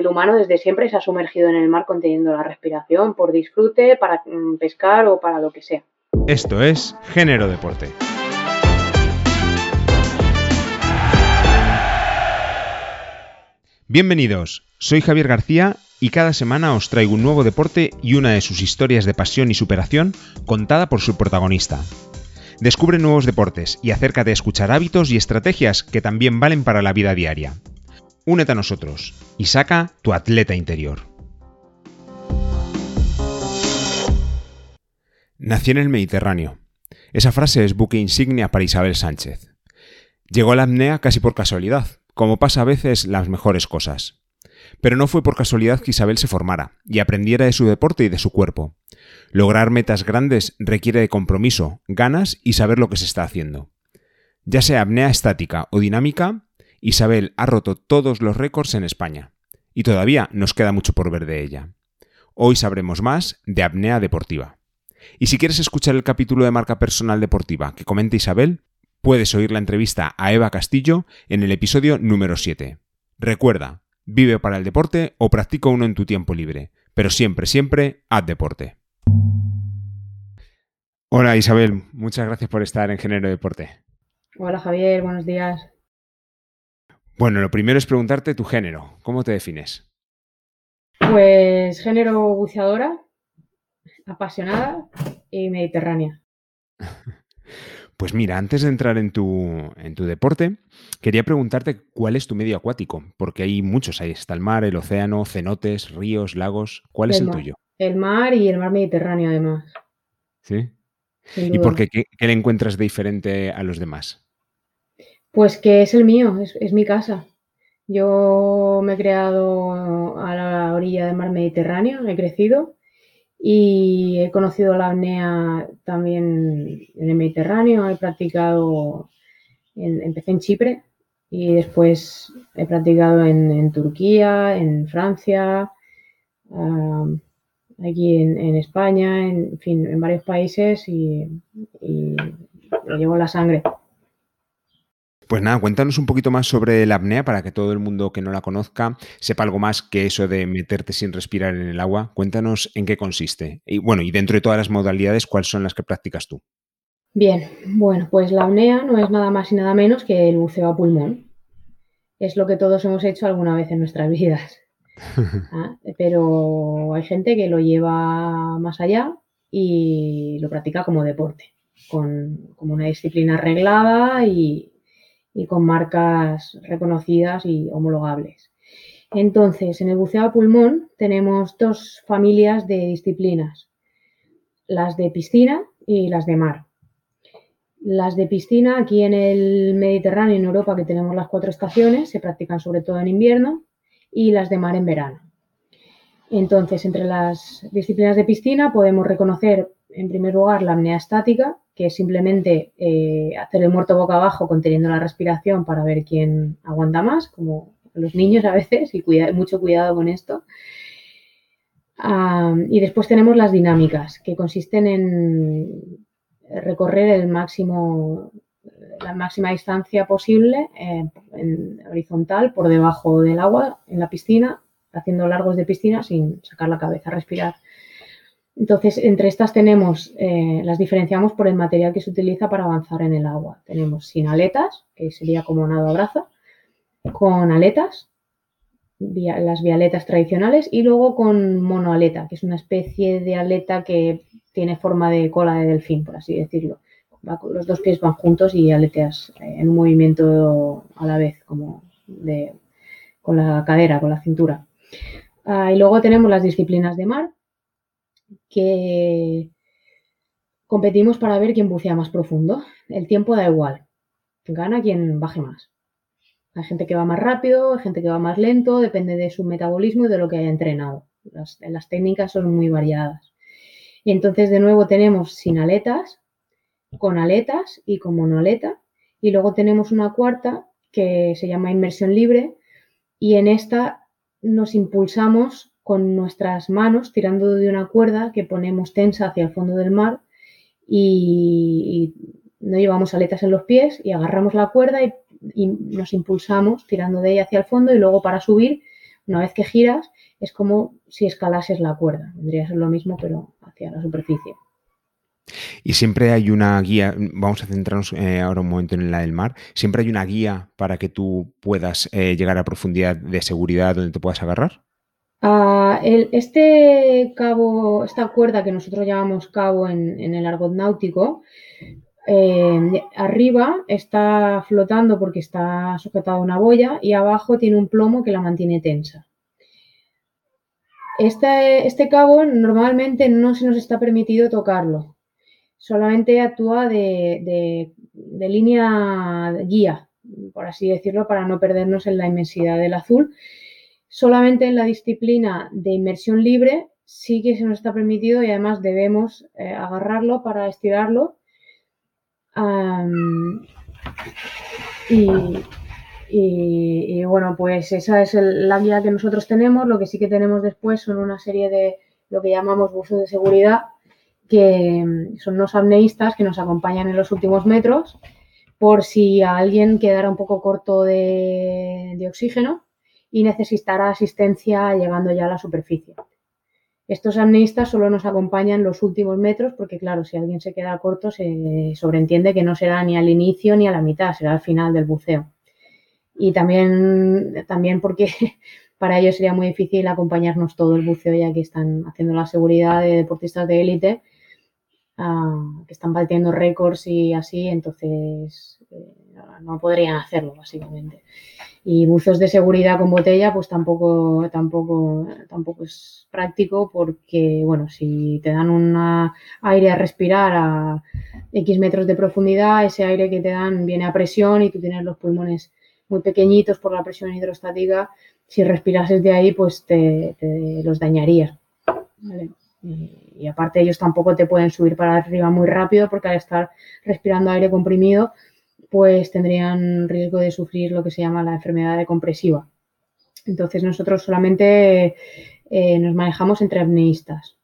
el humano desde siempre se ha sumergido en el mar conteniendo la respiración por disfrute, para mm, pescar o para lo que sea. Esto es Género Deporte. Bienvenidos, soy Javier García y cada semana os traigo un nuevo deporte y una de sus historias de pasión y superación contada por su protagonista. Descubre nuevos deportes y acércate a escuchar hábitos y estrategias que también valen para la vida diaria. Únete a nosotros y saca tu atleta interior. Nací en el Mediterráneo. Esa frase es buque insignia para Isabel Sánchez. Llegó a la apnea casi por casualidad, como pasa a veces las mejores cosas. Pero no fue por casualidad que Isabel se formara y aprendiera de su deporte y de su cuerpo. Lograr metas grandes requiere de compromiso, ganas y saber lo que se está haciendo. Ya sea apnea estática o dinámica, Isabel ha roto todos los récords en España. Y todavía nos queda mucho por ver de ella. Hoy sabremos más de apnea deportiva. Y si quieres escuchar el capítulo de marca personal deportiva que comenta Isabel, puedes oír la entrevista a Eva Castillo en el episodio número 7. Recuerda, vive para el deporte o practica uno en tu tiempo libre, pero siempre, siempre, haz deporte. Hola Isabel, muchas gracias por estar en Género Deporte. Hola Javier, buenos días. Bueno, lo primero es preguntarte tu género. ¿Cómo te defines? Pues género buceadora, apasionada y mediterránea. Pues mira, antes de entrar en tu, en tu deporte, quería preguntarte cuál es tu medio acuático, porque hay muchos, ahí está el mar, el océano, cenotes, ríos, lagos. ¿Cuál es el tuyo? El mar y el mar Mediterráneo, además. ¿Sí? ¿Y por qué, qué, le encuentras de diferente a los demás? Pues que es el mío, es, mi casa. Yo me he creado a la orilla del mar Mediterráneo, he crecido y he conocido la apnea también en el Mediterráneo, he practicado, empecé en Chipre y después he practicado en, Turquía, en Francia, aquí en, España, en, fin, en varios países y, y llevo en la sangre. Pues nada, cuéntanos un poquito más sobre la apnea para que todo el mundo que no la conozca sepa algo más que eso de meterte sin respirar en el agua. Cuéntanos en qué consiste. Y bueno, y dentro de todas las modalidades, ¿cuáles son las que practicas tú? Bien, bueno, pues la apnea no es nada más y nada menos que el buceo a pulmón. Es lo que todos hemos hecho alguna vez en nuestras vidas. Ah, pero hay gente que lo lleva más allá y lo practica como deporte, con, como una disciplina arreglada y, y con marcas reconocidas y homologables. Entonces, en el buceo a pulmón tenemos dos familias de disciplinas, las de piscina y las de mar. Las de piscina, aquí en el Mediterráneo, en Europa, que tenemos las cuatro estaciones, se practican sobre todo en invierno, y las de mar en verano. Entonces, entre las disciplinas de piscina podemos reconocer, en primer lugar, la apnea estática, que simplemente eh, hacer el muerto boca abajo conteniendo la respiración para ver quién aguanta más, como los niños a veces, y mucho cuidado con esto. y después tenemos las dinámicas, que consisten en recorrer el máximo, la máxima distancia posible eh, en horizontal por debajo del agua en la piscina, haciendo largos de piscina sin sacar la cabeza, respirar. Entonces, entre estas tenemos, eh, las diferenciamos por el material que se utiliza para avanzar en el agua. Tenemos sin aletas, que sería como nado a brazo, con aletas, las vialetas tradicionales, y luego con monoaleta, que es una especie de aleta que tiene forma de cola de delfín, por así decirlo. los dos pies van juntos y aleteas eh, en un movimiento a la vez, como de, con la cadera, con la cintura. Ah, y luego tenemos las disciplinas de mar, que competimos para ver quién bucea más profundo. El tiempo da igual, gana quien baje más. Hay gente que va más rápido, hay gente que va más lento, depende de su metabolismo y de lo que haya entrenado. Las, técnicas son muy variadas. Y entonces de nuevo tenemos sin aletas, con aletas y con monoaleta. Y luego tenemos una cuarta que se llama inmersión libre y en esta nos impulsamos con nuestras manos tirando de una cuerda que ponemos tensa hacia el fondo del mar y, no llevamos aletas en los pies y agarramos la cuerda y, nos impulsamos tirando de ella hacia el fondo y luego para subir Una vez que giras, es como si escalases la cuerda. Vendría ser lo mismo, pero hacia la superficie. Y siempre hay una guía, vamos a centrarnos eh, ahora un momento en la del mar, siempre hay una guía para que tú puedas eh, llegar a profundidad de seguridad donde te puedas agarrar. Ah, este cabo, esta cuerda que nosotros llamamos cabo en, el argot náutico, eh, arriba está flotando porque está sujetado a una boya y abajo tiene un plomo que la mantiene tensa. Este, este cabo normalmente no se nos está permitido tocarlo, solamente actúa de, línea guía, por así decirlo, para no perdernos en la inmensidad del azul. Solamente en la disciplina de inmersión libre sí que se nos está permitido y además debemos eh, agarrarlo para estirarlo. y, bueno, pues esa es la guía que nosotros tenemos. Lo que sí que tenemos después son una serie de lo que llamamos buzos de seguridad que mm, son unos apneístas que nos acompañan en los últimos metros por si a alguien quedara un poco corto de, oxígeno y necesitara asistencia llegando ya a la superficie. Estos apneístas solo nos acompañan los últimos metros porque, claro, si alguien se queda corto, se sobreentiende que no será ni al inicio ni a la mitad, será al final del buceo. Y también, también porque para ellos sería muy difícil acompañarnos todo el buceo ya que están haciendo la seguridad de deportistas de élite que están batiendo récords y así, entonces eh, no podrían hacerlo básicamente. Y buzos de seguridad con botella, pues tampoco, tampoco, tampoco es práctico porque, bueno, si te dan un aire a respirar a X metros de profundidad, ese aire que te dan viene a presión y tú tienes los pulmones muy pequeñitos por la presión hidrostática. Si respirases de ahí, pues te, los dañarías. ¿vale? Y, aparte ellos tampoco te pueden subir para arriba muy rápido porque al estar respirando aire comprimido, pues tendrían riesgo de sufrir lo que se llama la enfermedad de compresiva. Entonces nosotros solamente eh, nos manejamos entre apneístas.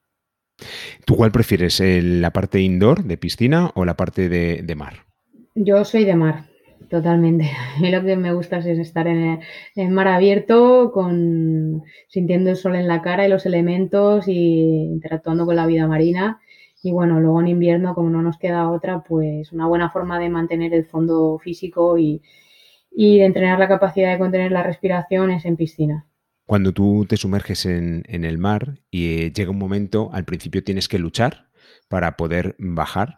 ¿Tú cuál prefieres, la parte indoor de piscina o la parte de mar? Yo soy de mar. Totalmente. Y lo que me gusta es estar en el, mar abierto, con, sintiendo el sol en la cara y los elementos y interactuando con la vida marina. Y bueno, luego en invierno, como no nos queda otra, pues una buena forma de mantener el fondo físico y, de entrenar la capacidad de contener la respiración es en piscina. Cuando tú te sumerges en, en el mar y eh, llega un momento, al principio tienes que luchar para poder bajar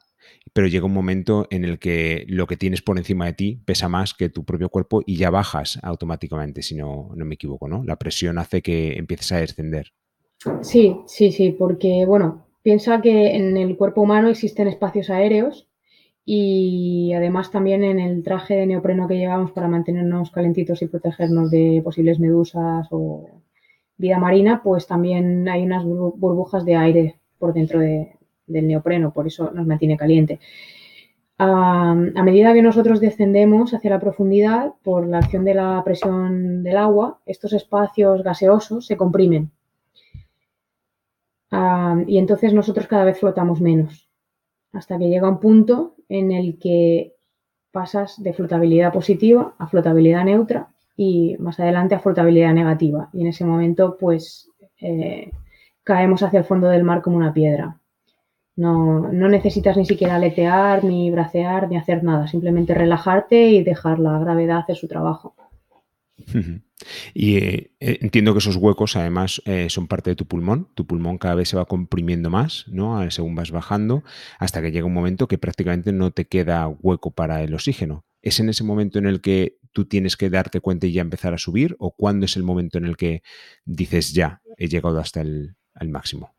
pero llega un momento en el que lo que tienes por encima de ti pesa más que tu propio cuerpo y ya bajas automáticamente, si no, no me equivoco, ¿no? La presión hace que empieces a descender. Sí, sí, sí, porque, bueno, piensa que en el cuerpo humano existen espacios aéreos y además también en el traje de neopreno que llevamos para mantenernos calentitos y protegernos de posibles medusas o vida marina, pues también hay unas burbujas de aire por dentro de, del neopreno, por eso nos mantiene caliente. A, medida que nosotros descendemos hacia la profundidad, por la acción de la presión del agua, estos espacios gaseosos se comprimen. Y entonces nosotros cada vez flotamos menos, hasta que llega un punto en el que pasas de flotabilidad positiva a flotabilidad neutra y más adelante a flotabilidad negativa. Y en ese momento, pues, eh, caemos hacia el fondo del mar como una piedra. No, necesitas ni siquiera aletear, ni bracear, ni hacer nada. Simplemente relajarte y dejar la gravedad hacer su trabajo. Y eh, eh, entiendo que esos huecos además eh, son parte de tu pulmón. Tu pulmón cada vez se va comprimiendo más, ¿no? Según vas bajando, hasta que llega un momento que prácticamente no te queda hueco para el oxígeno. ¿Es en ese momento en el que tú tienes que darte cuenta y ya empezar a subir? ¿O cuándo es el momento en el que dices ya, he llegado hasta el máximo?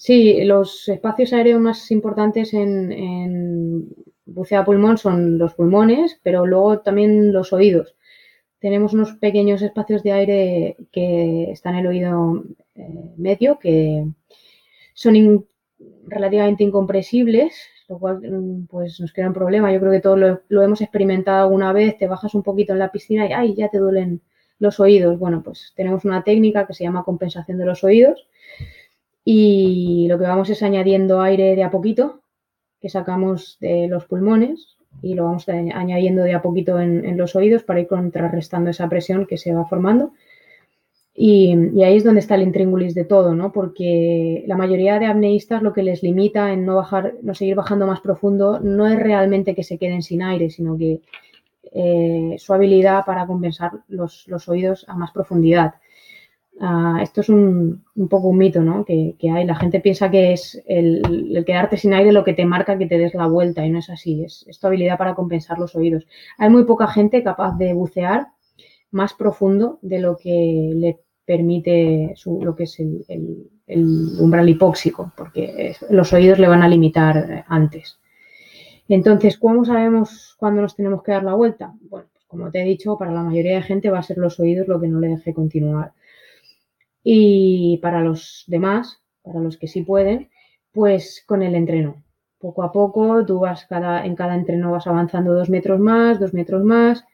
Sí, los espacios aéreos más importantes en, en pulmón son los pulmones, pero luego también los oídos. Tenemos unos pequeños espacios de aire que están en el oído eh, medio, que son relativamente incompresibles, lo cual mm, pues nos crea un problema. Yo creo que todos lo, lo, hemos experimentado alguna vez, te bajas un poquito en la piscina y ¡ay! ya te duelen los oídos. Bueno, pues tenemos una técnica que se llama compensación de los oídos, y lo que vamos es añadiendo aire de a poquito que sacamos de los pulmones y lo vamos añadiendo de a poquito en, los oídos para ir contrarrestando esa presión que se va formando. Y, ahí es donde está el intríngulis de todo, ¿no? Porque la mayoría de apneístas lo que les limita en no bajar, no seguir bajando más profundo, no es realmente que se queden sin aire, sino que eh, su habilidad para compensar los, oídos a más profundidad. Ah, esto es un, poco un mito, ¿no? Que, hay. La gente piensa que es el, quedarte sin aire lo que te marca que te des la vuelta y no es así. Es, es tu habilidad para compensar los oídos. Hay muy poca gente capaz de bucear más profundo de lo que le permite lo que es el, umbral hipóxico, porque los oídos le van a limitar antes. Entonces, ¿cómo sabemos cuándo nos tenemos que dar la vuelta? Bueno, pues como te he dicho, para la mayoría de gente va a ser los oídos lo que no le deje continuar. Y para los demás, para los que sí pueden, pues con el entreno. Poco a poco, tú vas cada, en cada entreno vas avanzando dos metros más, dos metros más,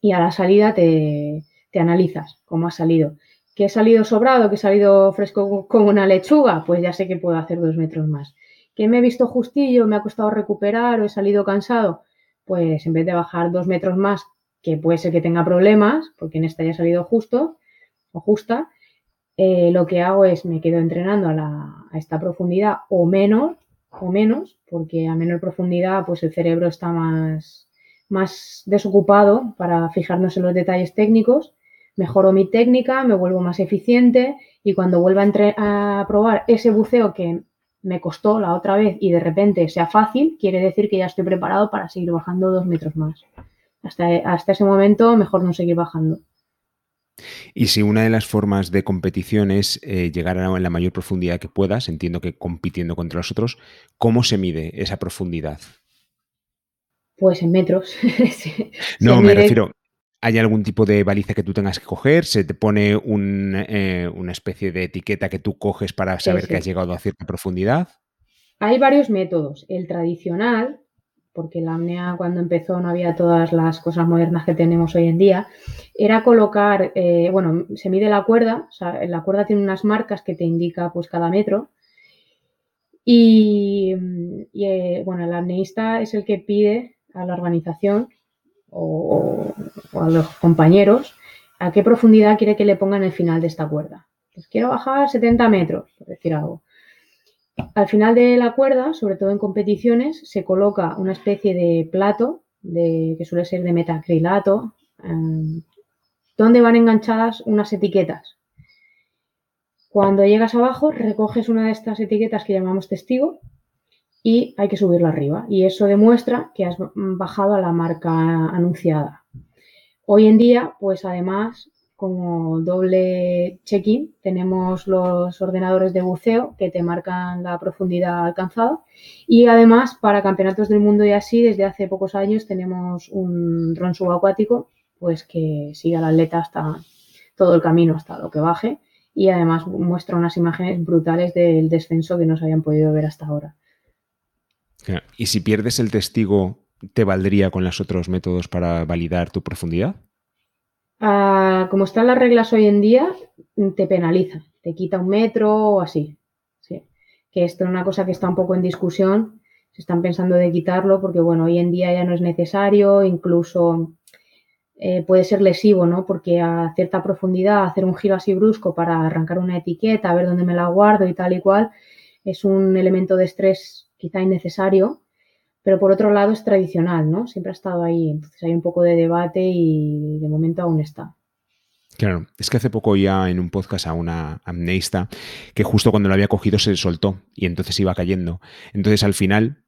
y a la salida te, analizas cómo ha salido. ¿Que he salido sobrado, que he salido fresco como una lechuga? Pues ya sé que puedo hacer dos metros más. ¿Que me he visto justillo, me ha costado recuperar o he salido cansado? Pues en vez de bajar dos metros más, que puede ser que tenga problemas, porque en esta ya he salido justo o justa, eh, lo que hago es me quedo entrenando a, a, esta profundidad o menos, o menos, porque a menor profundidad pues el cerebro está más, más desocupado para fijarnos en los detalles técnicos, mejoro mi técnica, me vuelvo más eficiente y cuando vuelva a, probar ese buceo que me costó la otra vez y de repente sea fácil, quiere decir que ya estoy preparado para seguir bajando dos metros más. Hasta, hasta ese momento, mejor no seguir bajando. Y si una de las formas de competición es eh, llegar a la mayor profundidad que puedas, entiendo que compitiendo contra los otros, ¿cómo se mide esa profundidad? Pues en metros. no, me refiero, ¿hay algún tipo de baliza que tú tengas que coger? ¿Se te pone eh, una especie de etiqueta que tú coges para saber que has llegado a cierta profundidad? Hay varios métodos. El tradicional, porque la apnea cuando empezó no había todas las cosas modernas que tenemos hoy en día, era colocar, eh, bueno, se mide la cuerda, o sea, la cuerda tiene unas marcas que te indica pues cada metro. Y, eh, bueno, el apneísta es el que pide a la organización o, a los compañeros a qué profundidad quiere que le pongan el final de esta cuerda. Pues quiero bajar 70 metros, por decir algo. Al final de la cuerda, sobre todo en competiciones, se coloca una especie de plato de, que suele ser de metacrilato, em, donde van enganchadas unas etiquetas. Cuando llegas abajo, recoges una de estas etiquetas que llamamos testigo y hay que subirlo arriba. Y eso demuestra que has bajado a la marca anunciada. Hoy en día, pues además, como doble check-in, tenemos los ordenadores de buceo que te marcan la profundidad alcanzada. Y además, para campeonatos del mundo y así, desde hace pocos años tenemos un dron subacuático, pues que sigue al atleta hasta todo el camino, hasta lo que baje. Y además muestra unas imágenes brutales del descenso que no se habían podido ver hasta ahora. ¿Y si pierdes el testigo, te valdría con los otros métodos para validar tu profundidad? Ah, como están las reglas hoy en día, te penaliza, te quita un metro o así. Que esto es una cosa que está un poco en discusión. Se están pensando de quitarlo porque, bueno, hoy en día ya no es necesario, incluso eh, puede ser lesivo, ¿no? Porque a cierta profundidad hacer un giro así brusco para arrancar una etiqueta, a ver dónde me la guardo y tal y cual, es un elemento de estrés quizá innecesario, pero por otro lado es tradicional, ¿no? Siempre ha estado ahí. Entonces hay un poco de debate y de momento aún está. Claro, es que hace poco ya en un podcast a una amneista que justo cuando lo había cogido se soltó y entonces iba cayendo. Entonces al final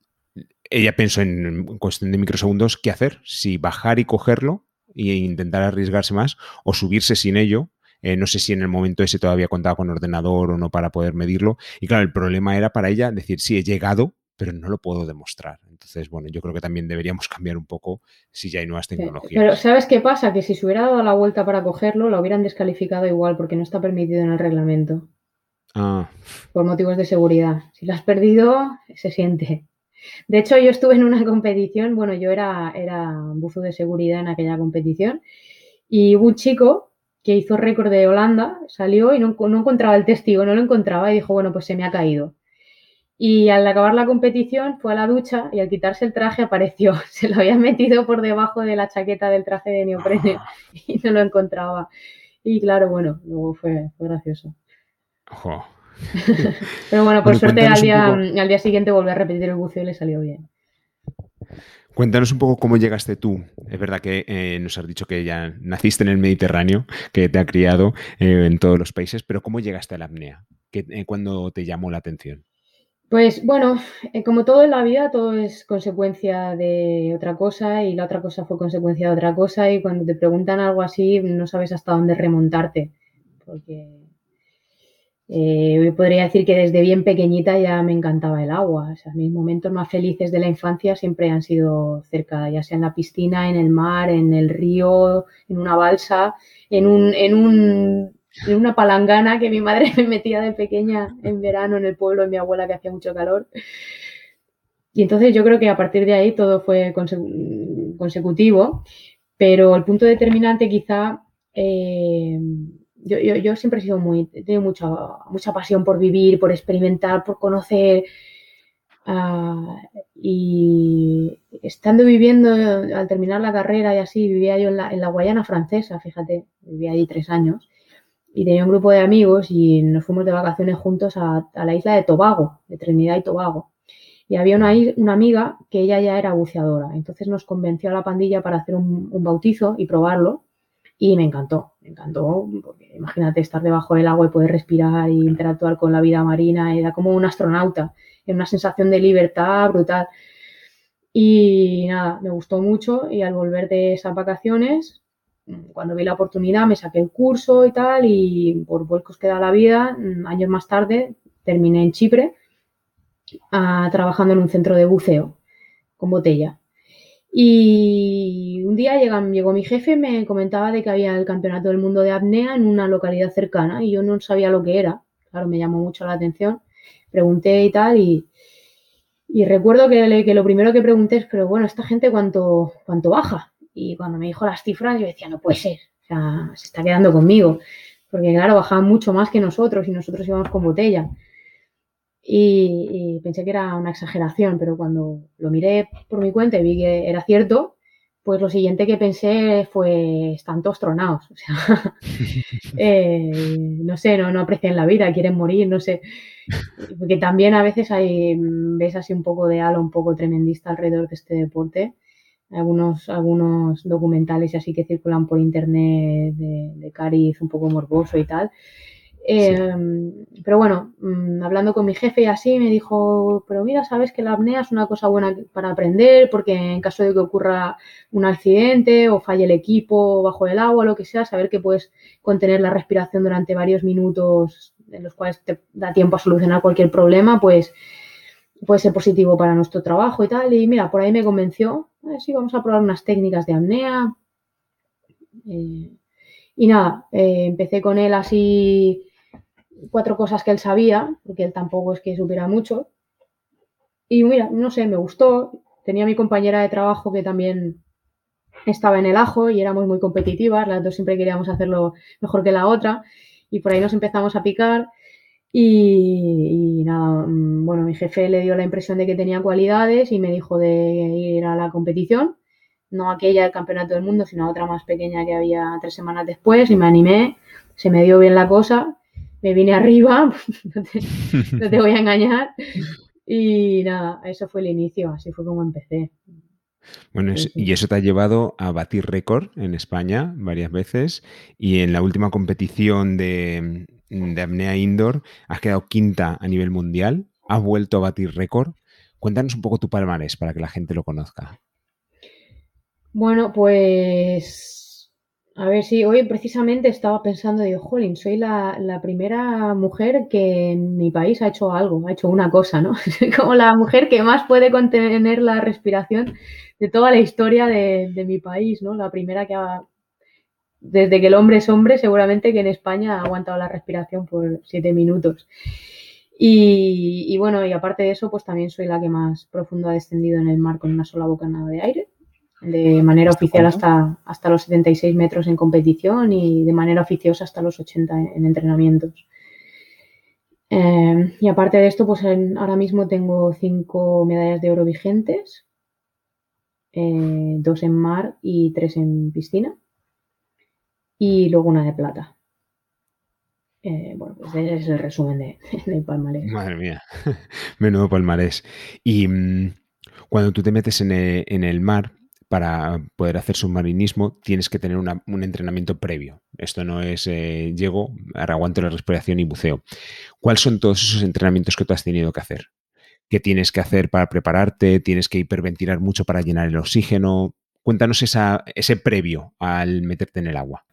ella pensó en cuestión de microsegundos qué hacer, si bajar y cogerlo e intentar arriesgarse más o subirse sin ello eh, no sé si en el momento ese todavía contaba con ordenador o no para poder medirlo. Y claro, el problema era para ella decir, sí, he llegado, pero no lo puedo demostrar. Entonces, bueno, yo creo que también deberíamos cambiar un poco si ya hay nuevas tecnologías. Pero ¿sabes qué pasa? Que si se hubiera dado la vuelta para cogerlo, lo hubieran descalificado igual porque no está permitido en el reglamento. Ah. Por motivos de seguridad. Si lo has perdido, se siente. De hecho, yo estuve en una competición, bueno, yo era, era buzo de seguridad en aquella competición y hubo un chico que hizo récord de Holanda, salió y no, encontraba el testigo, no lo encontraba y dijo, bueno, pues se me ha caído. Y al acabar la competición fue a la ducha y al quitarse el traje apareció. Se lo había metido por debajo de la chaqueta del traje de neoprene y no lo encontraba. Y claro, bueno, luego fue, gracioso. Pero bueno, por suerte al día, al día siguiente volví a repetir el buceo y le salió bien. Cuéntanos un poco cómo llegaste tú. Es verdad que eh, nos has dicho que ya naciste en el Mediterráneo, que te ha criado eh, en todos los países, pero ¿cómo llegaste a la apnea? ¿Qué, eh, ¿Cuándo te llamó la atención? Pues bueno, como todo en la vida, todo es consecuencia de otra cosa y la otra cosa fue consecuencia de otra cosa y cuando te preguntan algo así no sabes hasta dónde remontarte, porque eh, podría decir que desde bien pequeñita ya me encantaba el agua. mis momentos más felices de la infancia siempre han sido cerca, ya sea en la piscina, en el mar, en el río, en una balsa, en, un, en, un, en una palangana que mi madre me metía de pequeña en verano en el pueblo de mi abuela que hacía mucho calor. Y entonces yo creo que a partir de ahí todo fue consecutivo, pero el punto determinante quizá... Eh, yo, yo, siempre he sido muy, tengo mucha, mucha pasión por vivir, por experimentar, por conocer. Ah, y estando viviendo, al terminar la carrera y así, vivía yo en la, en la Guayana francesa, fíjate, vivía allí tres años. Y tenía un grupo de amigos y nos fuimos de vacaciones juntos a, a la isla de Tobago, de Trinidad y Tobago. Y había una, una, amiga que ella ya era buceadora. Entonces nos convenció a la pandilla para hacer un, un bautizo y probarlo. Y me encantó, me encantó, porque imagínate estar debajo del agua y poder respirar e interactuar con la vida marina, era como un astronauta, era una sensación de libertad brutal. Y nada, me gustó mucho y al volver de esas vacaciones, cuando vi la oportunidad me saqué el curso y tal y por vuelcos que da la vida, años más tarde terminé en Chipre ah, trabajando en un centro de buceo con botella. Y un día llegó mi jefe y me comentaba de que había el campeonato del mundo de apnea en una localidad cercana y yo no sabía lo que era. Claro, me llamó mucho la atención. Pregunté y tal y, recuerdo que, que, lo primero que pregunté es, pero bueno, ¿esta gente cuánto, cuánto baja? Y cuando me dijo las cifras yo decía, no puede ser, o sea, se está quedando conmigo. Porque claro, bajaban mucho más que nosotros y nosotros íbamos con botella. Y, pensé que era una exageración, pero cuando lo miré por mi cuenta y vi que era cierto, pues lo siguiente que pensé fue, están todos tronados, o sea, eh, no sé, no, no aprecian la vida, quieren morir, no sé, porque también a veces hay, ves así un poco de halo, un poco tremendista alrededor de este deporte, algunos, algunos documentales así que circulan por internet de, de cariz un poco morboso y tal, Em, pero bueno, mm, hablando con mi jefe y así, me dijo, pero mira, sabes que la apnea es una cosa buena para aprender, porque en caso de que ocurra un accidente o falle el equipo bajo el agua, lo que sea, saber que puedes contener la respiración durante varios minutos en los cuales te da tiempo a solucionar cualquier problema, pues puede ser positivo para nuestro trabajo y tal. Y mira, por ahí me convenció, eh, sí, vamos a probar unas técnicas de apnea. Eh, y nada, eh, empecé con él así cuatro cosas que él sabía, porque él tampoco es que supiera mucho. Y mira, no sé, me gustó. Tenía mi compañera de trabajo que también estaba en el ajo y éramos muy competitivas, las dos siempre queríamos hacerlo mejor que la otra y por ahí nos empezamos a picar y, nada, mm, bueno, mi jefe le dio la impresión de que tenía cualidades y me dijo de ir a la competición, no aquella del Campeonato del Mundo, sino otra más pequeña que había tres semanas después y me animé, se me dio bien la cosa me vine arriba, no, te, voy a engañar. Y nada, eso fue el inicio, así fue como empecé. Bueno, y eso te ha llevado a batir récord en España varias veces y en la última competición de, de apnea indoor has quedado quinta a nivel mundial, has vuelto a batir récord. Cuéntanos un poco tu palmarés para que la gente lo conozca. Bueno, pues a ver, si hoy precisamente estaba pensando, digo, jolín, soy la, primera mujer que en mi país ha hecho algo, ha hecho una cosa, ¿no? Como la mujer que más puede contener la respiración de toda la historia de, mi país, ¿no? La primera que ha, desde que el hombre es hombre, seguramente que en España ha aguantado la respiración por siete minutos. Y, y bueno, y aparte de eso, pues también soy la que más profundo ha descendido en el mar con una sola bocanada de aire de manera oficial hasta, hasta los 76 metros en competición y de manera oficiosa hasta los 80 en, entrenamientos. Eh, y aparte de esto, pues ahora mismo tengo cinco medallas de oro vigentes, eh, dos en mar y tres en piscina, y luego una de plata. Eh, bueno, pues ese es el resumen de, del palmarés. Madre mía, menudo palmarés. Y mm, cuando tú te metes en el, mar, para poder hacer submarinismo tienes que tener un entrenamiento previo. Esto no es eh, llego, aguanto la respiración y buceo. ¿Cuáles son todos esos entrenamientos que tú has tenido que hacer? ¿Qué tienes que hacer para prepararte? ¿Tienes que hiperventilar mucho para llenar el oxígeno? Cuéntanos ese previo al meterte en el agua.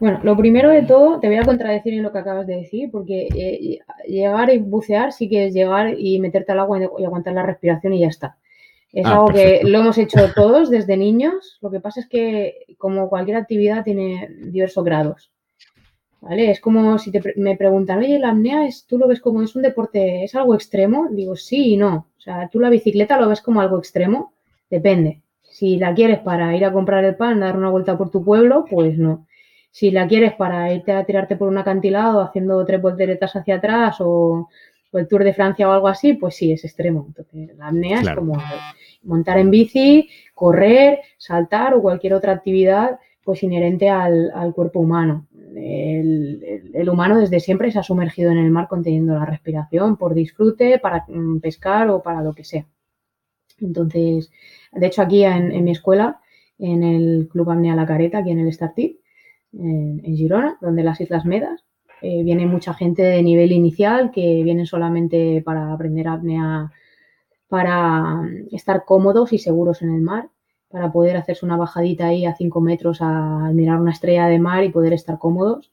Bueno, lo primero de todo, te voy a contradecir en lo que acabas de decir, porque eh, llegar y bucear sí que es llegar y meterte al agua y, aguantar la respiración y ya está. Es ah, algo que lo hemos hecho todos desde niños. Lo que pasa es que, como cualquier actividad, tiene diversos grados. ¿Vale? Es como si te, me preguntan, oye, la apnea, es, ¿tú lo ves como es un deporte, es algo extremo? Digo, sí y no. O sea, tú la bicicleta lo ves como algo extremo, depende. Si la quieres para ir a comprar el pan, dar una vuelta por tu pueblo, pues no. Si la quieres para irte a tirarte por un acantilado haciendo tres volteretas hacia atrás o, el Tour de Francia o algo así, pues sí, es extremo. Entonces, la apnea es como montar en bici, correr, saltar o cualquier otra actividad pues inherente al, cuerpo humano. El, humano desde siempre se ha sumergido en el mar conteniendo la respiración por disfrute, para mm, pescar o para lo que sea. Entonces, de hecho, aquí en, mi escuela, en el Club Apnea La Careta, aquí en el Startip, en, Girona, donde las Islas Medas, eh, viene mucha gente de nivel inicial que vienen solamente para aprender apnea, para estar cómodos y seguros en el mar, para poder hacerse una bajadita ahí a 5 metros a mirar una estrella de mar y poder estar cómodos.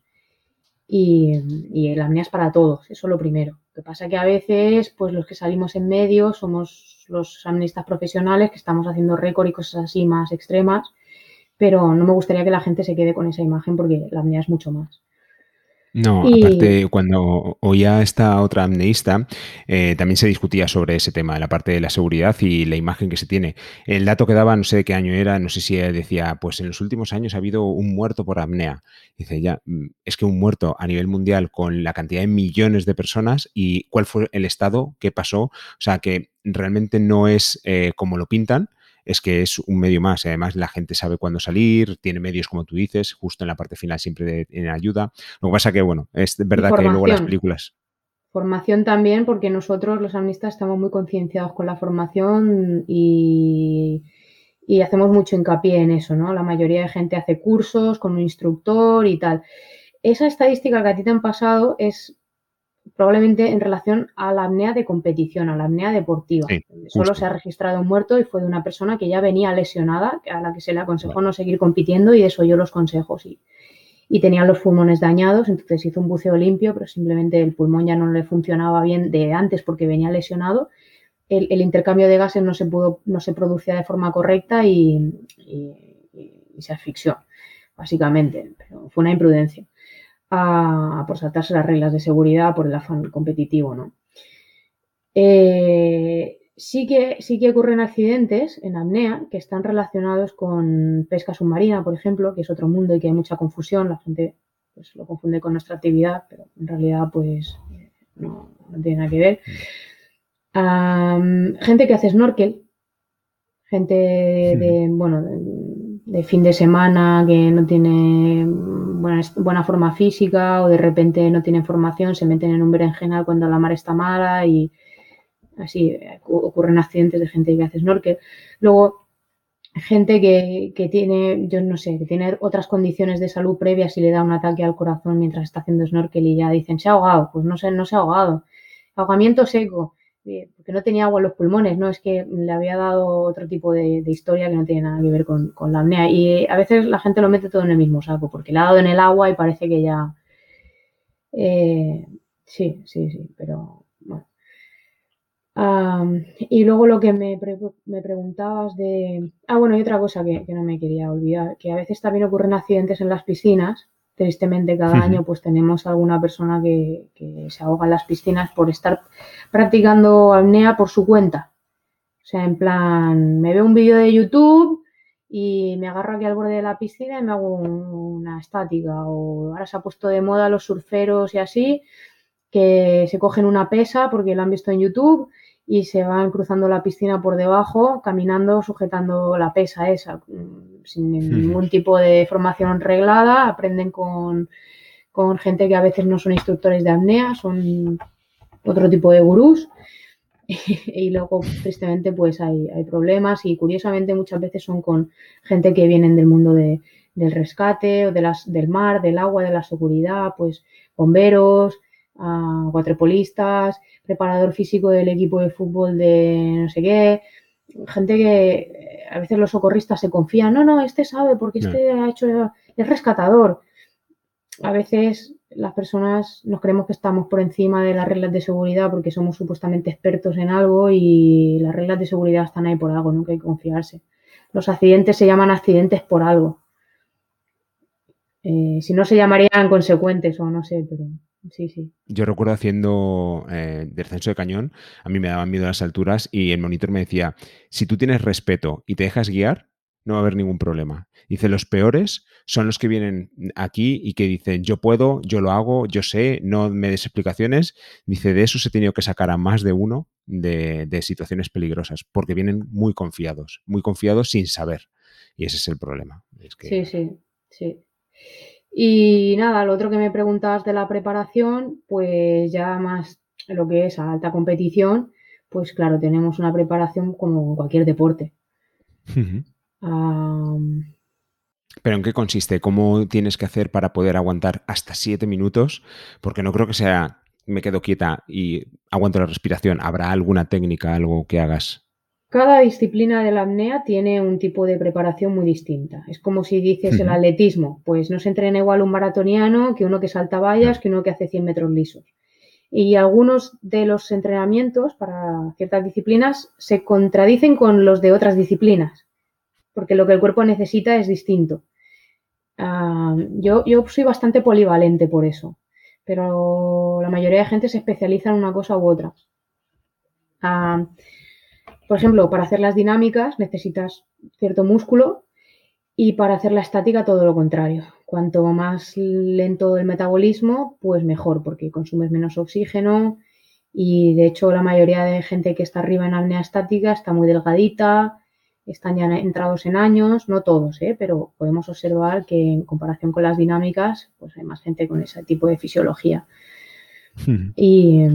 Y, y el apnea es para todos, eso es lo primero. Lo que pasa que a veces, pues los que salimos en medio somos los apneistas profesionales que estamos haciendo récord y cosas así más extremas, pero no me gustaría que la gente se quede con esa imagen porque la apnea es mucho más. No, aparte, cuando oía esta otra amneísta, eh, también se discutía sobre ese tema, la parte de la seguridad y la imagen que se tiene. El dato que daba, no sé de qué año era, no sé si decía, pues en los últimos años ha habido un muerto por apnea. Dice, ya, mm, es que un muerto a nivel mundial con la cantidad de millones de personas y cuál fue el estado, qué pasó. O sea, que realmente no es eh, como lo pintan, es que es un medio más. Además, la gente sabe cuándo salir, tiene medios, como tú dices, justo en la parte final siempre en ayuda. Lo que pasa que, bueno, es verdad que luego las películas... Formación también, porque nosotros los amnistas estamos muy concienciados con la formación y, y hacemos mucho hincapié en eso, ¿no? La mayoría de gente hace cursos con un instructor y tal. Esa estadística que a ti te han pasado es probablemente en relación a la apnea de competición, a la apnea deportiva. Solo se ha registrado un muerto y fue de una persona que ya venía lesionada, a la que se le aconsejó no seguir compitiendo y eso yo los consejos. Y, y tenía los pulmones dañados, entonces hizo un buceo limpio, pero simplemente el pulmón ya no le funcionaba bien de antes porque venía lesionado. El, intercambio de gases no se, pudo, no se producía de forma correcta y, y se asfixió, básicamente. Pero fue una imprudencia por saltarse las reglas de seguridad por el afán competitivo, ¿no? Eh, sí, que, sí que ocurren accidentes en apnea que están relacionados con pesca submarina, por ejemplo, que es otro mundo y que hay mucha confusión. La gente pues, lo confunde con nuestra actividad, pero en realidad pues no, tiene nada que ver. gente que hace snorkel, gente de, bueno, de fin de semana que no tiene buena, forma física o de repente no tienen formación, se meten en un berenjenal cuando la mar está mala y así ocurren accidentes de gente que hace snorkel. Luego, gente que, tiene, yo no sé, que tiene otras condiciones de salud previas y le da un ataque al corazón mientras está haciendo snorkel y ya dicen, se ha ahogado. Pues no, sé, no se ha ahogado. Ahogamiento seco porque no tenía agua en los pulmones, ¿no? Es que le había dado otro tipo de, historia que no tiene nada que ver con, la apnea. Y a veces la gente lo mete todo en el mismo saco, porque le ha dado en el agua y parece que ya... Eh, sí, sí, sí, pero bueno. y luego lo que me, preguntabas de... Ah, bueno, y otra cosa que, que no me quería olvidar, que a veces también ocurren accidentes en las piscinas tristemente cada año pues tenemos alguna persona que, se ahoga en las piscinas por estar practicando apnea por su cuenta. O sea, en plan, me veo un vídeo de YouTube y me agarro aquí al borde de la piscina y me hago una estática. O ahora se ha puesto de moda los surferos y así, que se cogen una pesa porque lo han visto en YouTube y se van cruzando la piscina por debajo, caminando, sujetando la pesa esa, mm, sin ningún tipo de formación reglada, aprenden con, con gente que a veces no son instructores de apnea, son otro tipo de gurús. y luego, tristemente, pues hay, problemas y curiosamente muchas veces son con gente que vienen del mundo del rescate o de las, del mar, del agua, de la seguridad, pues bomberos, uh, waterpolistas, preparador físico del equipo de fútbol de no sé qué, gente que a veces los socorristas se confían, no, no, este sabe porque este ha hecho, es rescatador. A veces las personas nos creemos que estamos por encima de las reglas de seguridad porque somos supuestamente expertos en algo y las reglas de seguridad están ahí por algo, nunca hay que confiarse. Los accidentes se llaman accidentes por algo. Eh, si no se llamarían consecuentes o no sé, pero sí, sí. Yo recuerdo haciendo eh, descenso de cañón, a mí me daban miedo las alturas y el monitor me decía, si tú tienes respeto y te dejas guiar, no va a haber ningún problema. Dice, los peores son los que vienen aquí y que dicen, yo puedo, yo lo hago, yo sé, no me des explicaciones. Dice, de eso se ha tenido que sacar a más de uno de, situaciones peligrosas, porque vienen muy confiados, muy confiados sin saber. Y ese es el problema. Sí, sí, sí. Y nada, lo otro que me preguntas de la preparación, pues ya más lo que es alta competición, pues claro, tenemos una preparación como cualquier deporte. ¿Pero en qué consiste? ¿Cómo tienes que hacer para poder aguantar hasta siete minutos? Porque no creo que sea me quedo quieta y aguanto la respiración. ¿Habrá alguna técnica, algo que hagas? Cada disciplina de la apnea tiene un tipo de preparación muy distinta. Es como si dices el atletismo, pues no se entrena igual un maratoniano que uno que salta vallas, que uno que hace 100 metros lisos. Y algunos de los entrenamientos para ciertas disciplinas se contradicen con los de otras disciplinas porque lo que el cuerpo necesita es distinto. Ah, yo, soy bastante polivalente por eso, pero la mayoría de gente se especializa en una cosa u otra. Ah, por ejemplo, para hacer las dinámicas necesitas cierto músculo y para hacer la estática todo lo contrario. Cuanto más lento el metabolismo, pues mejor, porque consumes menos oxígeno y de hecho la mayoría de gente que está arriba en apnea estática está muy delgadita, están ya entrados en años, no todos, ¿eh? pero podemos observar que en comparación con las dinámicas, pues hay más gente con ese tipo de fisiología. Hmm. Y,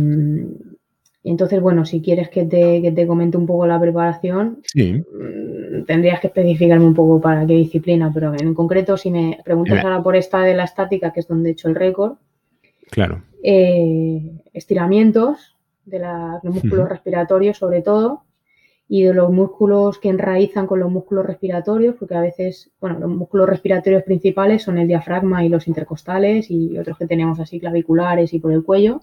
entonces, bueno, si quieres que te, comente un poco la preparación, mm, tendrías que especificarme un poco para qué disciplina, pero en concreto, si me preguntas ahora por esta de la estática, que es donde he hecho el récord, claro. Eh, estiramientos de, los músculos respiratorios sobre todo, y de los músculos que enraizan con los músculos respiratorios, porque a veces, bueno, los músculos respiratorios principales son el diafragma y los intercostales y otros que tenemos así claviculares y por el cuello,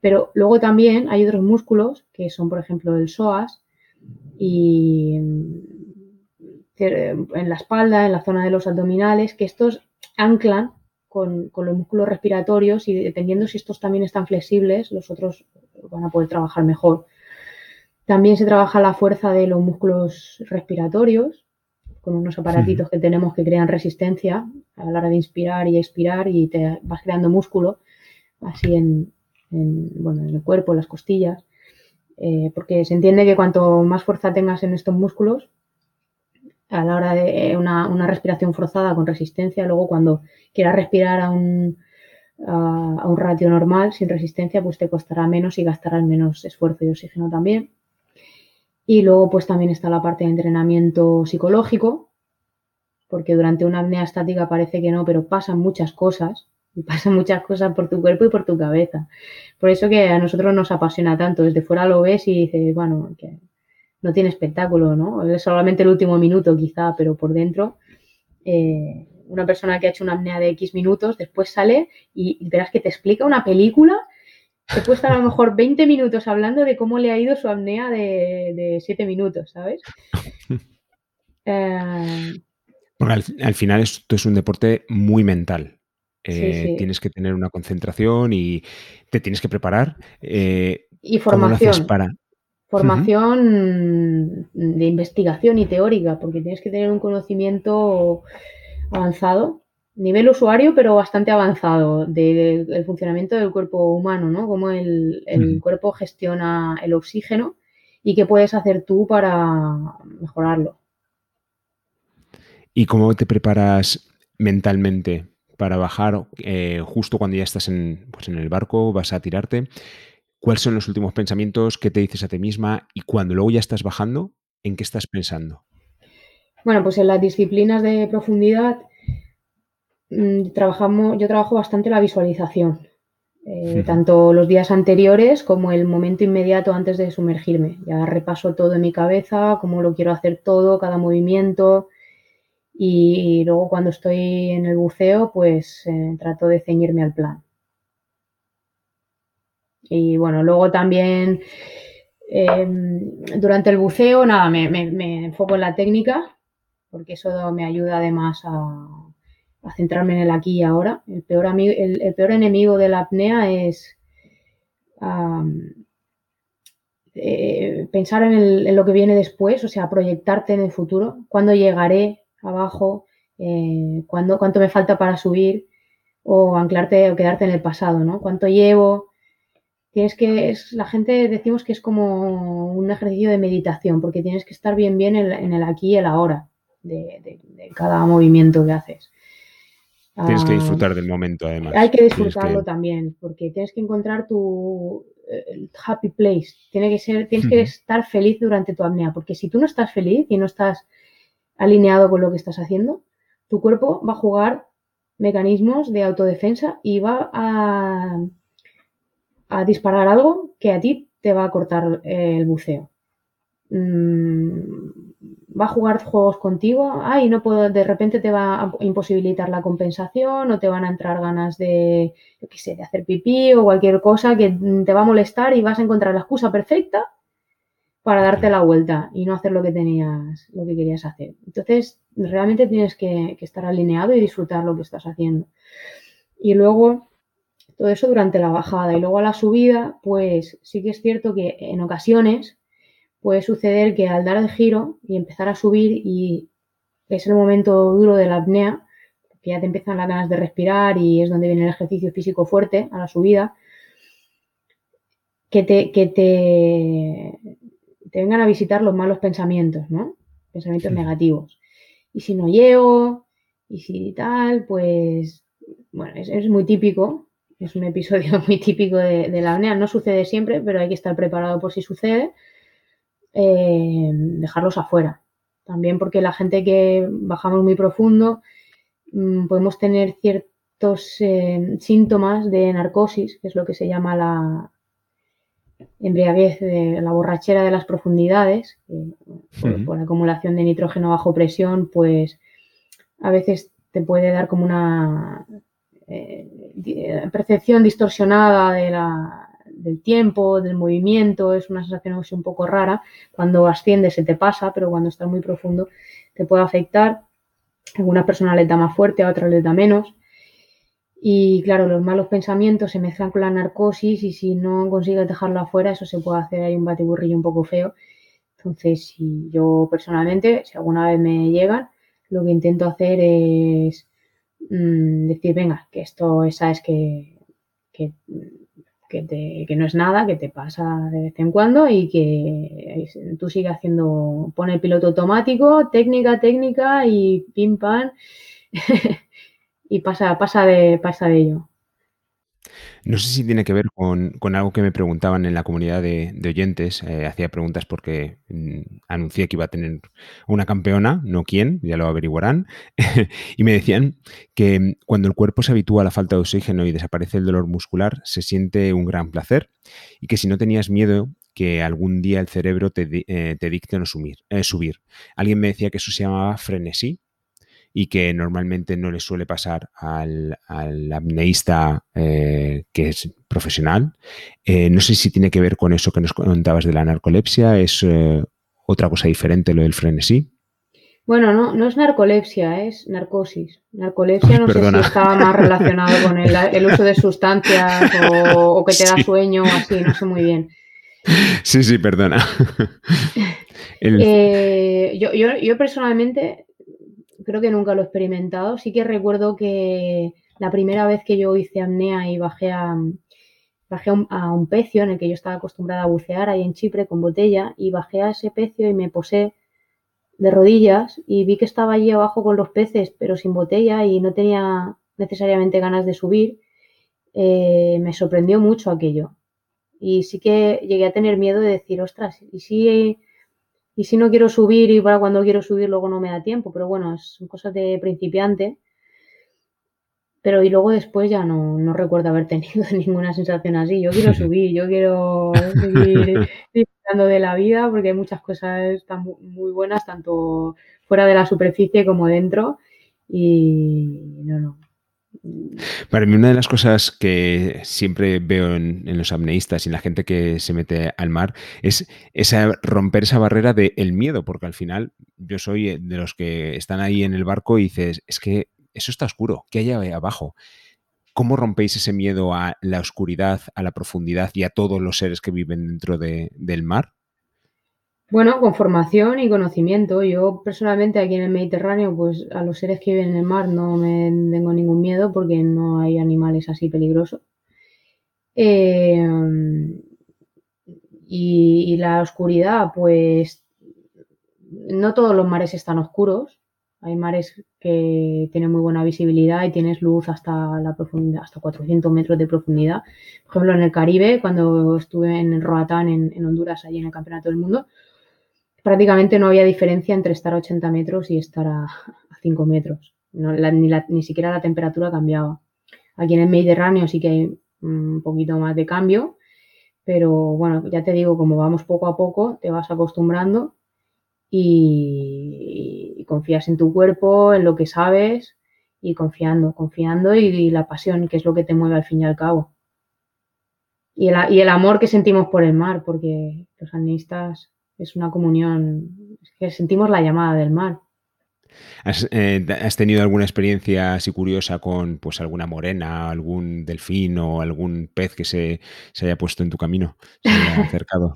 pero luego también hay otros músculos que son, por ejemplo, el psoas y en la espalda, en la zona de los abdominales, que estos anclan con, con, los músculos respiratorios y dependiendo si estos también están flexibles, los otros van a poder trabajar mejor. También se trabaja la fuerza de los músculos respiratorios, con unos aparatitos que tenemos que crean resistencia a la hora de inspirar y expirar y te vas creando músculo, así en, bueno, en el cuerpo, en las costillas, eh, porque se entiende que cuanto más fuerza tengas en estos músculos, a la hora de una, una respiración forzada con resistencia, luego cuando quieras respirar a un, a, a un ratio normal, sin resistencia, pues te costará menos y gastarás menos esfuerzo y oxígeno también. Y luego pues también está la parte de entrenamiento psicológico, porque durante una apnea estática parece que no, pero pasan muchas cosas, pasan muchas cosas por tu cuerpo y por tu cabeza. Por eso que a nosotros nos apasiona tanto, desde fuera lo ves y dices, bueno, que no tiene espectáculo, ¿no? Es solamente el último minuto quizá, pero por dentro, eh, una persona que ha hecho una apnea de X minutos, después sale y verás que te explica una película He puesto a lo mejor 20 minutos hablando de cómo le ha ido su apnea de, 7 minutos, ¿sabes? Eh, al, final esto es un deporte muy mental. Eh, tienes que tener una concentración y te tienes que preparar. Eh, y formación. para... Formación de investigación y teórica, porque tienes que tener un conocimiento avanzado nivel usuario, pero bastante avanzado del funcionamiento del cuerpo humano, ¿no? Cómo el, cuerpo gestiona el oxígeno y qué puedes hacer tú para mejorarlo. ¿Y cómo te preparas mentalmente para bajar eh, justo cuando ya estás en, pues en el barco, vas a tirarte. ¿Cuáles son los últimos pensamientos que te dices a ti misma? Y cuando luego ya estás bajando, ¿en qué estás pensando? Bueno, pues en las disciplinas de profundidad mm, trabajamos, yo trabajo bastante la visualización, eh, tanto los días anteriores como el momento inmediato antes de sumergirme. Ya repaso todo en mi cabeza, cómo lo quiero hacer todo, cada movimiento. Y luego cuando estoy en el buceo, pues eh, trato de ceñirme al plan. Y bueno, luego también em, durante el buceo, nada, me, enfoco en la técnica, porque eso me ayuda además a, centrarme en el aquí y ahora. El peor, el, peor enemigo de la apnea es eh, pensar en, en, lo que viene después, o sea, proyectarte en el futuro. ¿Cuándo llegaré abajo? Eh, ¿cuánto me falta para subir? O anclarte o quedarte en el pasado, ¿no? ¿Cuánto llevo? tienes que, es, la gente decimos que es como un ejercicio de meditación, porque tienes que estar bien, bien en, el aquí y el ahora de, cada movimiento que haces. Tienes que ah, disfrutar del momento, además. Hay que disfrutarlo también, porque tienes que encontrar tu happy place. Tiene que ser, tienes que estar feliz durante tu apnea, porque si tú no estás feliz y no estás alineado con lo que estás haciendo, tu cuerpo va a jugar mecanismos de autodefensa y va a a disparar algo que a ti te va a cortar el buceo. Mm, va a jugar juegos contigo, ay, no puedo, de repente te va a imposibilitar la compensación o te van a entrar ganas de, qué sé, de hacer pipí o cualquier cosa que te va a molestar y vas a encontrar la excusa perfecta para darte la vuelta y no hacer lo que tenías, lo que querías hacer. Entonces, realmente tienes que estar alineado y disfrutar lo que estás haciendo. Y luego, todo eso durante la bajada y luego a la subida, pues sí que es cierto que en ocasiones puede suceder que al dar el giro y empezar a subir y es el momento duro de la apnea, que ya te empiezan las ganas de respirar y es donde viene el ejercicio físico fuerte a la subida, que te, que te, te vengan a visitar los malos pensamientos, ¿no? Pensamientos negativos. Y si no llego, y si tal, pues, bueno, es muy típico es un episodio muy típico de, la apnea. No sucede siempre, pero hay que estar preparado por si sucede. Eh, dejarlos afuera. También porque la gente que bajamos muy profundo mm, podemos tener ciertos eh, síntomas de narcosis, que es lo que se llama la embriaguez, de, la borrachera de las profundidades, por acumulación de nitrógeno bajo presión, pues a veces te puede dar como una eh, percepción distorsionada de la, del tiempo, del movimiento, es una sensación un poco rara. Cuando asciende se te pasa, pero cuando estás muy profundo te puede afectar. A algunas personas les da más fuerte, a otras les da menos. Y claro, los malos pensamientos se mezclan con la narcosis y si no consigues dejarlo afuera, eso se puede hacer ahí un batiburrillo un poco feo. Entonces, si yo personalmente, si alguna vez me llegan, lo que intento hacer es Mm, decir, venga, que esto sabes que, que, que, no es nada, que te pasa de vez en cuando y que tú sigues haciendo, pone piloto automático, técnica, técnica y pim pam y pasa, pasa, de, pasa de ello. No sé si tiene que ver con, algo que me preguntaban en la comunidad de, oyentes. Eh, hacía preguntas porque mm, anuncié que iba a tener una campeona, no quién, ya lo averiguarán. y me decían que mm, cuando el cuerpo se habitúa a la falta de oxígeno y desaparece el dolor muscular, se siente un gran placer. Y que si no tenías miedo, que algún día el cerebro te, eh, dicte no eh, subir. Alguien me decía que eso se llamaba frenesí y que normalmente no le suele pasar al, apneísta eh, que es profesional. Eh, no sé si tiene que ver con eso que nos contabas de la narcolepsia, es eh, otra cosa diferente lo del frenesí. Bueno, no, no es narcolepsia, es narcosis. Narcolepsia no sé si estaba más relacionado con el, uso de sustancias o, que te da sueño o así, no sé muy bien. Sí, sí, perdona. yo, yo personalmente creo que nunca lo he experimentado. Sí que recuerdo que la primera vez que yo hice apnea y bajé a, bajé a un, pecio en el que yo estaba acostumbrada a bucear ahí en Chipre con botella y bajé a ese pecio y me posé de rodillas y vi que estaba allí abajo con los peces pero sin botella y no tenía necesariamente ganas de subir, eh, me sorprendió mucho aquello. Y sí que llegué a tener miedo de decir, ostras, ¿y si, y si no quiero subir y para cuando quiero subir luego no me da tiempo? Pero bueno, son cosas de principiante. Pero y luego después ya no, no recuerdo haber tenido ninguna sensación así. Yo quiero subir, yo quiero seguir disfrutando de la vida porque hay muchas cosas tan muy buenas, tanto fuera de la superficie como dentro. Y no, no, para mí una de las cosas que siempre veo en, los apneístas y en la gente que se mete al mar es esa, romper esa barrera del miedo, porque al final yo soy de los que están ahí en el barco y dices, es que eso está oscuro, ¿qué hay ahí abajo? ¿Cómo rompéis ese miedo a la oscuridad, a la profundidad y a todos los seres que viven dentro del mar? Bueno, con formación y conocimiento. Yo personalmente aquí en el Mediterráneo, pues a los seres que viven en el mar no me tengo ningún miedo porque no hay animales así peligrosos. Eh, y, la oscuridad, pues no todos los mares están oscuros. Hay mares que tienen muy buena visibilidad y tienes luz hasta la profundidad, hasta 400 metros de profundidad. Por ejemplo, en el Caribe, cuando estuve en Roatán, en Honduras, allí en el Campeonato del Mundo, prácticamente no había diferencia entre estar a 80 metros y estar a, 5 metros. ni, siquiera la temperatura cambiaba. Aquí en el Mediterráneo sí que hay un poquito más de cambio, pero bueno, ya te digo, como vamos poco a poco, te vas acostumbrando y, confías en tu cuerpo, en lo que sabes y confiando, confiando y, la pasión, que es lo que te mueve al fin y al cabo. Y el, y el amor que sentimos por el mar, porque los anistas es una comunión, es que sentimos la llamada del mar. Eh, ¿Has, tenido alguna experiencia así curiosa con pues alguna morena, algún delfín o algún pez que se, haya puesto en tu camino, se haya acercado?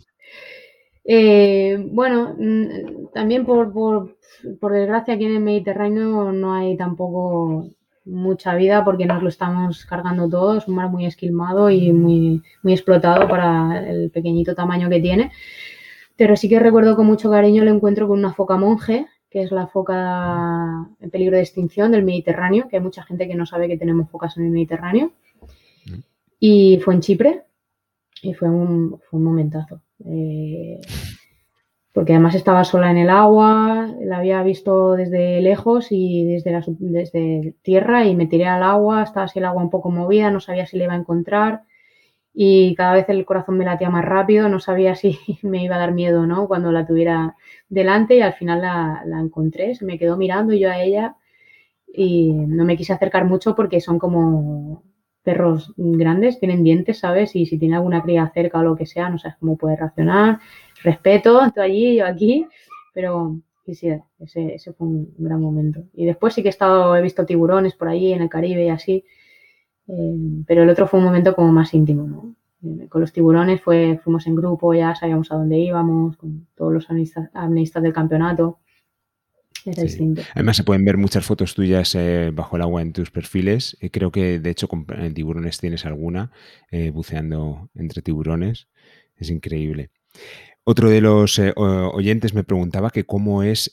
Eh, bueno, mm, también por, por, desgracia aquí en el Mediterráneo no hay tampoco mucha vida porque nos lo estamos cargando todo, es un mar muy esquilmado y muy, muy explotado para el pequeñito tamaño que tiene. Pero sí que recuerdo con mucho cariño el encuentro con una foca monje, que es la foca en peligro de extinción del Mediterráneo, que hay mucha gente que no sabe que tenemos focas en el Mediterráneo. Y fue en Chipre y fue un, momentazo. Eh, porque además estaba sola en el agua, la había visto desde lejos y desde, desde tierra y me tiré al agua, estaba así el agua un poco movida, no sabía si le iba a encontrar y cada vez el corazón me latía más rápido, no sabía si me iba a dar miedo o no cuando la tuviera delante y al final la, encontré, se me quedó mirando yo a ella y no me quise acercar mucho porque son como perros grandes, tienen dientes, ¿sabes? Y si tiene alguna cría cerca o lo que sea, no sabes cómo puede reaccionar. Respeto, estoy allí, yo aquí, pero sí, ese, ese fue un gran momento. Y después sí que he estado, he visto tiburones por allí en el Caribe y así, eh, pero el otro fue un momento como más íntimo, ¿no? Eh, con los tiburones fue, fuimos en grupo, ya sabíamos a dónde íbamos, con todos los amnistas, del campeonato. Era distinto. Además se pueden ver muchas fotos tuyas eh, bajo el agua en tus perfiles. creo que de hecho con tiburones tienes alguna, buceando entre tiburones. Es increíble. Otro de los oyentes me preguntaba que cómo es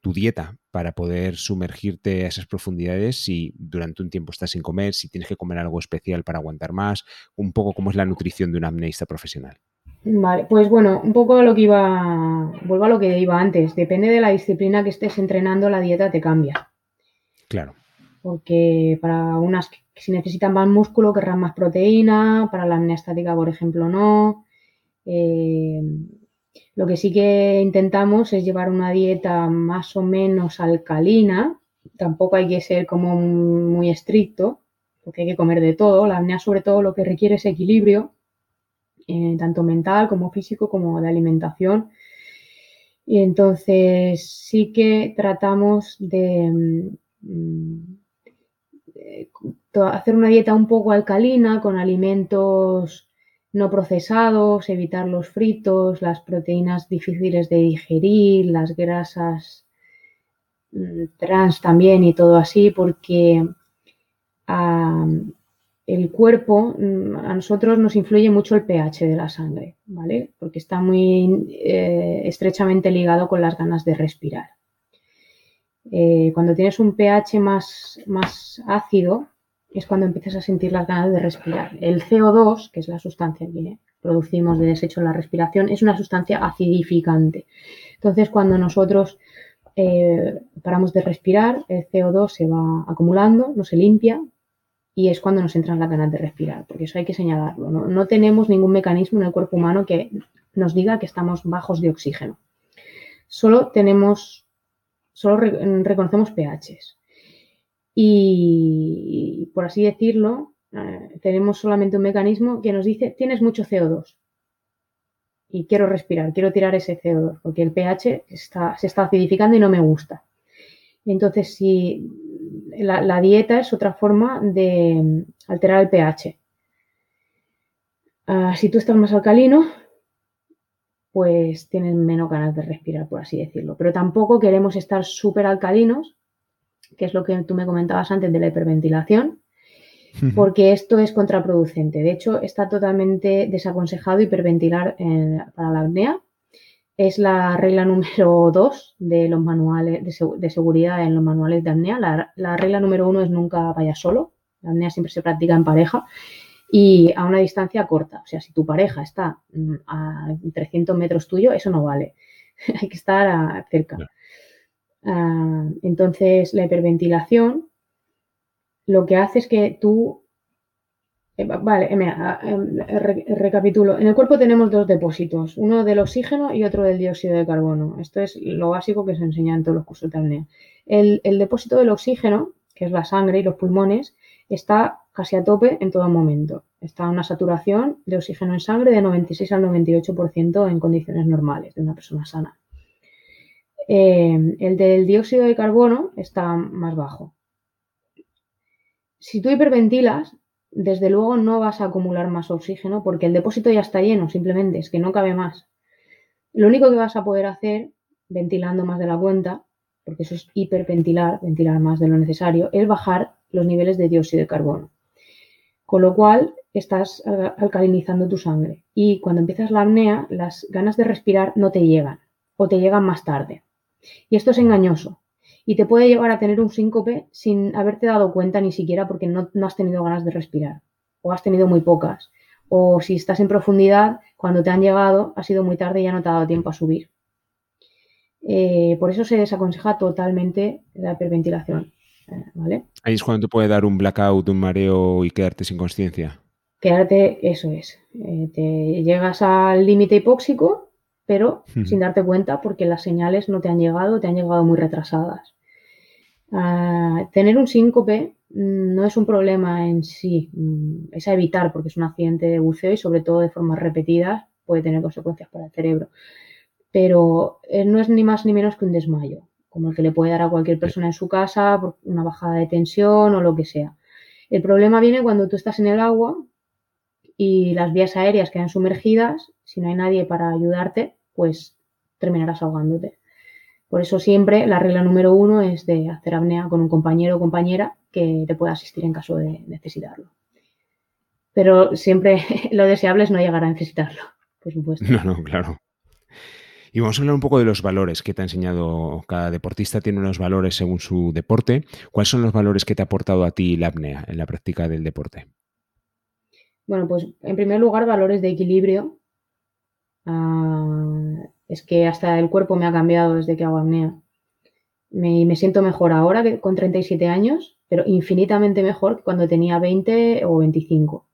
tu dieta para poder sumergirte a esas profundidades si durante un tiempo estás sin comer, si tienes que comer algo especial para aguantar más, un poco cómo es la nutrición de un apneísta profesional. Vale, pues bueno, un poco a lo que iba, vuelvo a lo que iba antes, depende de la disciplina que estés entrenando, la dieta te cambia. Claro. Porque para unas que si necesitan más músculo querrán más proteína, para la apnea estática, por ejemplo, no. Eh, lo que sí que intentamos es llevar una dieta más o menos alcalina. Tampoco hay que ser como muy estricto, porque hay que comer de todo. La apnea sobre todo lo que requiere es equilibrio, eh, tanto mental como físico como de alimentación. Y entonces sí que tratamos de, mm, de hacer una dieta un poco alcalina con alimentos no procesados, evitar los fritos, las proteínas difíciles de digerir, las grasas mm, trans también y todo así, porque el cuerpo, mm, a nosotros nos influye mucho el pH de la sangre, ¿vale? Porque está muy eh, estrechamente ligado con las ganas de respirar. Eh, cuando tienes un pH más, más ácido, es cuando empiezas a sentir las ganas de respirar. El CO2, que es la sustancia que producimos de desecho en la respiración, es una sustancia acidificante. Entonces, cuando nosotros eh, paramos de respirar, el CO2 se va acumulando, no se limpia y es cuando nos entran las ganas de respirar, porque eso hay que señalarlo. No, tenemos ningún mecanismo en el cuerpo humano que nos diga que estamos bajos de oxígeno. Solo tenemos, solo reconocemos pHs. Y, por así decirlo, eh, tenemos solamente un mecanismo que nos dice, tienes mucho CO2 y quiero respirar, quiero tirar ese CO2 porque el pH se está acidificando y no me gusta. Entonces, si la, dieta es otra forma de alterar el pH. Ah, si tú estás más alcalino, pues tienes menos ganas de respirar, por así decirlo. Pero tampoco queremos estar súper alcalinos, que es lo que tú me comentabas antes de la hiperventilación, porque esto es contraproducente. De hecho, está totalmente desaconsejado hiperventilar para la apnea. Es la regla número dos de los manuales de, seguridad en los manuales de apnea. La, regla número uno es nunca vaya solo. La apnea siempre se practica en pareja y a una distancia corta. O sea, si tu pareja está mm, a 300 metros tuyo, eso no vale. Hay que estar cerca. Ah, entonces, la hiperventilación lo que hace es que tú... Eh, vale, eh, ah, em, recapitulo. En el cuerpo tenemos dos depósitos, uno del oxígeno y otro del dióxido de carbono. Esto es lo básico que se enseña en todos los cursos de apnea. El, depósito del oxígeno, que es la sangre y los pulmones, está casi a tope en todo momento. Está una saturación de oxígeno en sangre de 96 al 98% en condiciones normales de una persona sana. Eh, el del dióxido de carbono está más bajo, si tú hiperventilas, desde luego no vas a acumular más oxígeno porque el depósito ya está lleno, simplemente es que no cabe más. Lo único que vas a poder hacer, ventilando más de la cuenta, porque eso es hiperventilar, ventilar más de lo necesario, es bajar los niveles de dióxido de carbono. Con lo cual estás alcalinizando tu sangre. Y cuando empiezas la apnea, las ganas de respirar no te llegan o te llegan más tarde. Y esto es engañoso, y te puede llevar a tener un síncope sin haberte dado cuenta ni siquiera porque no, has tenido ganas de respirar o has tenido muy pocas. O si estás en profundidad, cuando te han llegado ha sido muy tarde y ya no te ha dado tiempo a subir. Eh, por eso se desaconseja totalmente la hiperventilación. Eh, ¿vale? Ahí es cuando te puede dar un blackout, un mareo y quedarte sin conciencia. Quedarte, eso es. Eh, te llegas al límite hipóxico, pero sin darte cuenta porque las señales no te han llegado, te han llegado muy retrasadas. Ah, tener un síncope mm, no es un problema en sí, mm, es a evitar porque es un accidente de buceo y sobre todo de formas repetidas puede tener consecuencias para el cerebro. Pero eh, no es ni más ni menos que un desmayo, como el que le puede dar a cualquier persona en su casa por una bajada de tensión o lo que sea. El problema viene cuando tú estás en el agua y las vías aéreas quedan sumergidas, si no hay nadie para ayudarte, pues terminarás ahogándote. Por eso siempre la regla número uno es de hacer apnea con un compañero o compañera que te pueda asistir en caso de necesitarlo. Pero siempre lo deseable es no llegar a necesitarlo, por supuesto. No, no, claro. Y vamos a hablar un poco de los valores que te ha enseñado. Cada deportista tiene unos valores según su deporte. ¿Cuáles son los valores que te ha aportado a ti la apnea en la práctica del deporte? Bueno, pues en primer lugar, valores de equilibrio. Ah, es que hasta el cuerpo me ha cambiado desde que hago apnea. Me, me siento mejor ahora que con 37 años, pero infinitamente mejor que cuando tenía 20 o 25.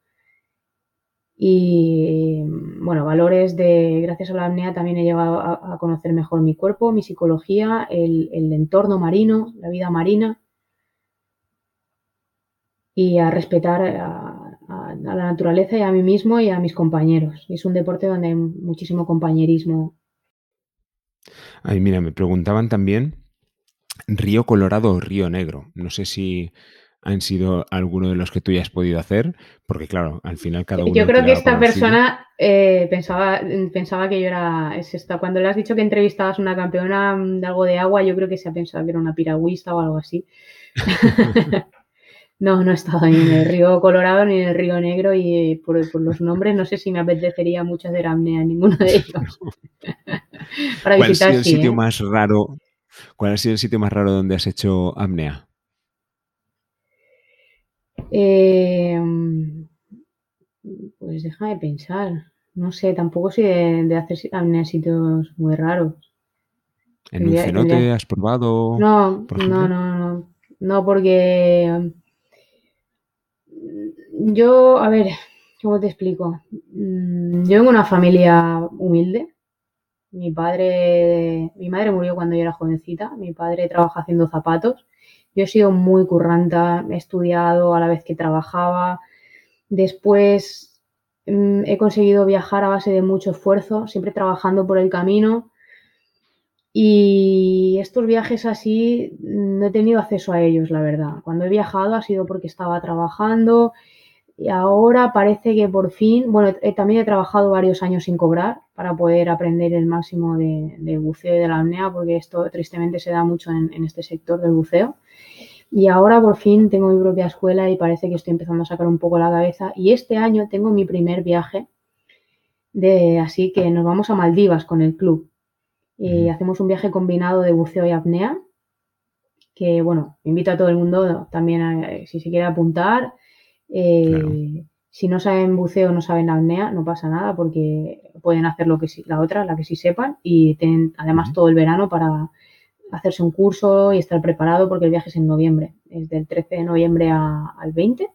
Y bueno, valores de, gracias a la apnea también he llegado a, conocer mejor mi cuerpo, mi psicología, el, entorno marino, la vida marina y a respetar a, la naturaleza y a mí mismo y a mis compañeros. Es un deporte donde hay muchísimo compañerismo Ay, mira, me preguntaban también Río Colorado o Río Negro. No sé si han sido alguno de los que tú ya has podido hacer, porque claro, al final cada uno... Yo creo que esta persona eh, pensaba, pensaba que yo era... Es esta. Cuando le has dicho que entrevistabas a una campeona de algo de agua, yo creo que se ha pensado que era una piragüista o algo así. no, no he estado ni en el río Colorado ni en el río Negro y por, los nombres no sé si me apetecería mucho hacer apnea en ninguno de ellos. ¿Cuál ha sido el sitio ¿eh? más raro? ¿Cuál ha sido el sitio más raro donde has hecho apnea? Eh, pues déjame pensar. No sé, tampoco soy de, hacer apnea sitios muy raros. ¿En un cenote has probado? No, no, no, no. No, porque yo, a ver, ¿cómo te explico? Mm, yo vengo de una familia humilde. Mi padre, mi madre murió cuando yo era jovencita. Mi padre trabaja haciendo zapatos. Yo he sido muy curranta, he estudiado a la vez que trabajaba. Después mm, he conseguido viajar a base de mucho esfuerzo, siempre trabajando por el camino. Y estos viajes así no he tenido acceso a ellos, la verdad. Cuando he viajado ha sido porque estaba trabajando y ahora parece que por fin, bueno, también he trabajado varios años sin cobrar para poder aprender el máximo de, buceo y de la apnea, porque esto tristemente se da mucho en, este sector del buceo. Y ahora por fin tengo mi propia escuela y parece que estoy empezando a sacar un poco la cabeza. Y este año tengo mi primer viaje, de, así que nos vamos a Maldivas con el club. Y hacemos un viaje combinado de buceo y apnea, que bueno, invito a todo el mundo también a, si se quiere apuntar eh, si no saben buceo, no saben apnea, no pasa nada porque pueden hacer lo que sí, la otra, la que sí sepan y tienen además todo el verano para hacerse un curso y estar preparado porque el viaje es en noviembre, es del 13 de noviembre al 20.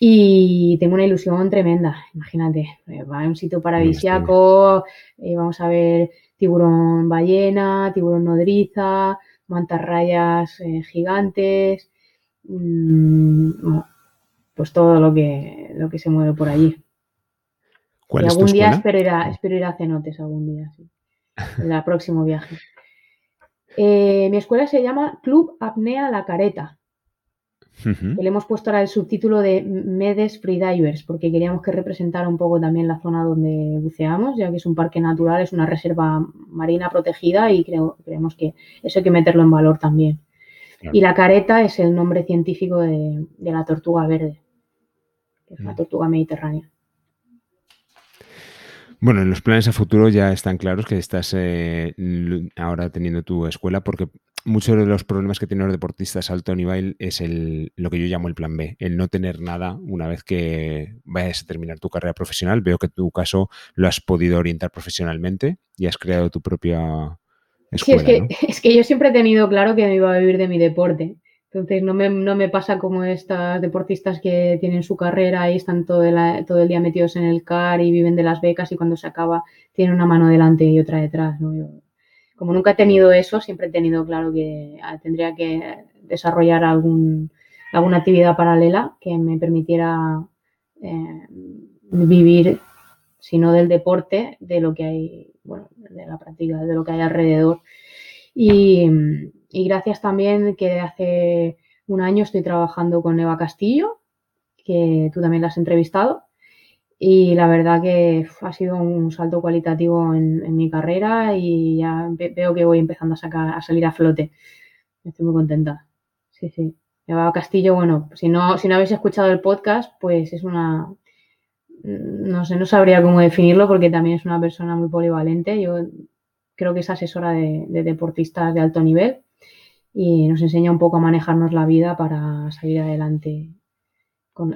Y tengo una ilusión tremenda, imagínate, eh, va a un sitio paradisiaco, eh, vamos a ver tiburón ballena, tiburón nodriza, mantarrayas gigantes, mmm, pues todo lo que, lo que se mueve por allí. y algún día espero ir, a, espero ir a cenotes, algún día, sí. En el próximo viaje. Eh, mi escuela se llama Club Apnea La Careta. le hemos puesto ahora el subtítulo de Medes Freedivers, porque queríamos que representara un poco también la zona donde buceamos, ya que es un parque natural, es una reserva marina protegida y creo, creemos que eso hay que meterlo en valor también. Y la careta es el nombre científico de la tortuga verde es una tortuga mediterránea. Bueno, en los planes a futuro ya están claros que estás eh, ahora teniendo tu escuela porque muchos de los problemas que tienen los deportistas alto nivel es el, lo que yo llamo el plan B, el no tener nada una vez que vayas a terminar tu carrera profesional. Veo que en tu caso lo has podido orientar profesionalmente y has creado tu propia escuela. Sí, es que, es que yo siempre he tenido claro que me iba a vivir de mi deporte. Entonces no me, no me pasa como estas deportistas que tienen su carrera y están todo el, todo el día metidos en el car y viven de las becas y cuando se acaba tienen una mano delante y otra detrás. como nunca he tenido eso, siempre he tenido claro que ah, tendría que desarrollar algún, alguna actividad paralela que me permitiera eh, vivir, si no del deporte, de lo que hay, bueno, de la práctica, de lo que hay alrededor. Y, gracias también que hace un año estoy trabajando con Eva Castillo, que tú también la has entrevistado. Y la verdad que ha sido un salto cualitativo en, mi carrera y ya veo que voy empezando a, sacar, a salir a flote. Estoy muy contenta. Sí, sí. Eva Castillo, bueno, si no, si no habéis escuchado el podcast, pues es una, no sé, no sabría cómo definirlo porque también es una persona muy polivalente. Yo creo que es asesora de deportistas de alto nivel y nos enseña un poco a manejarnos la vida para salir adelante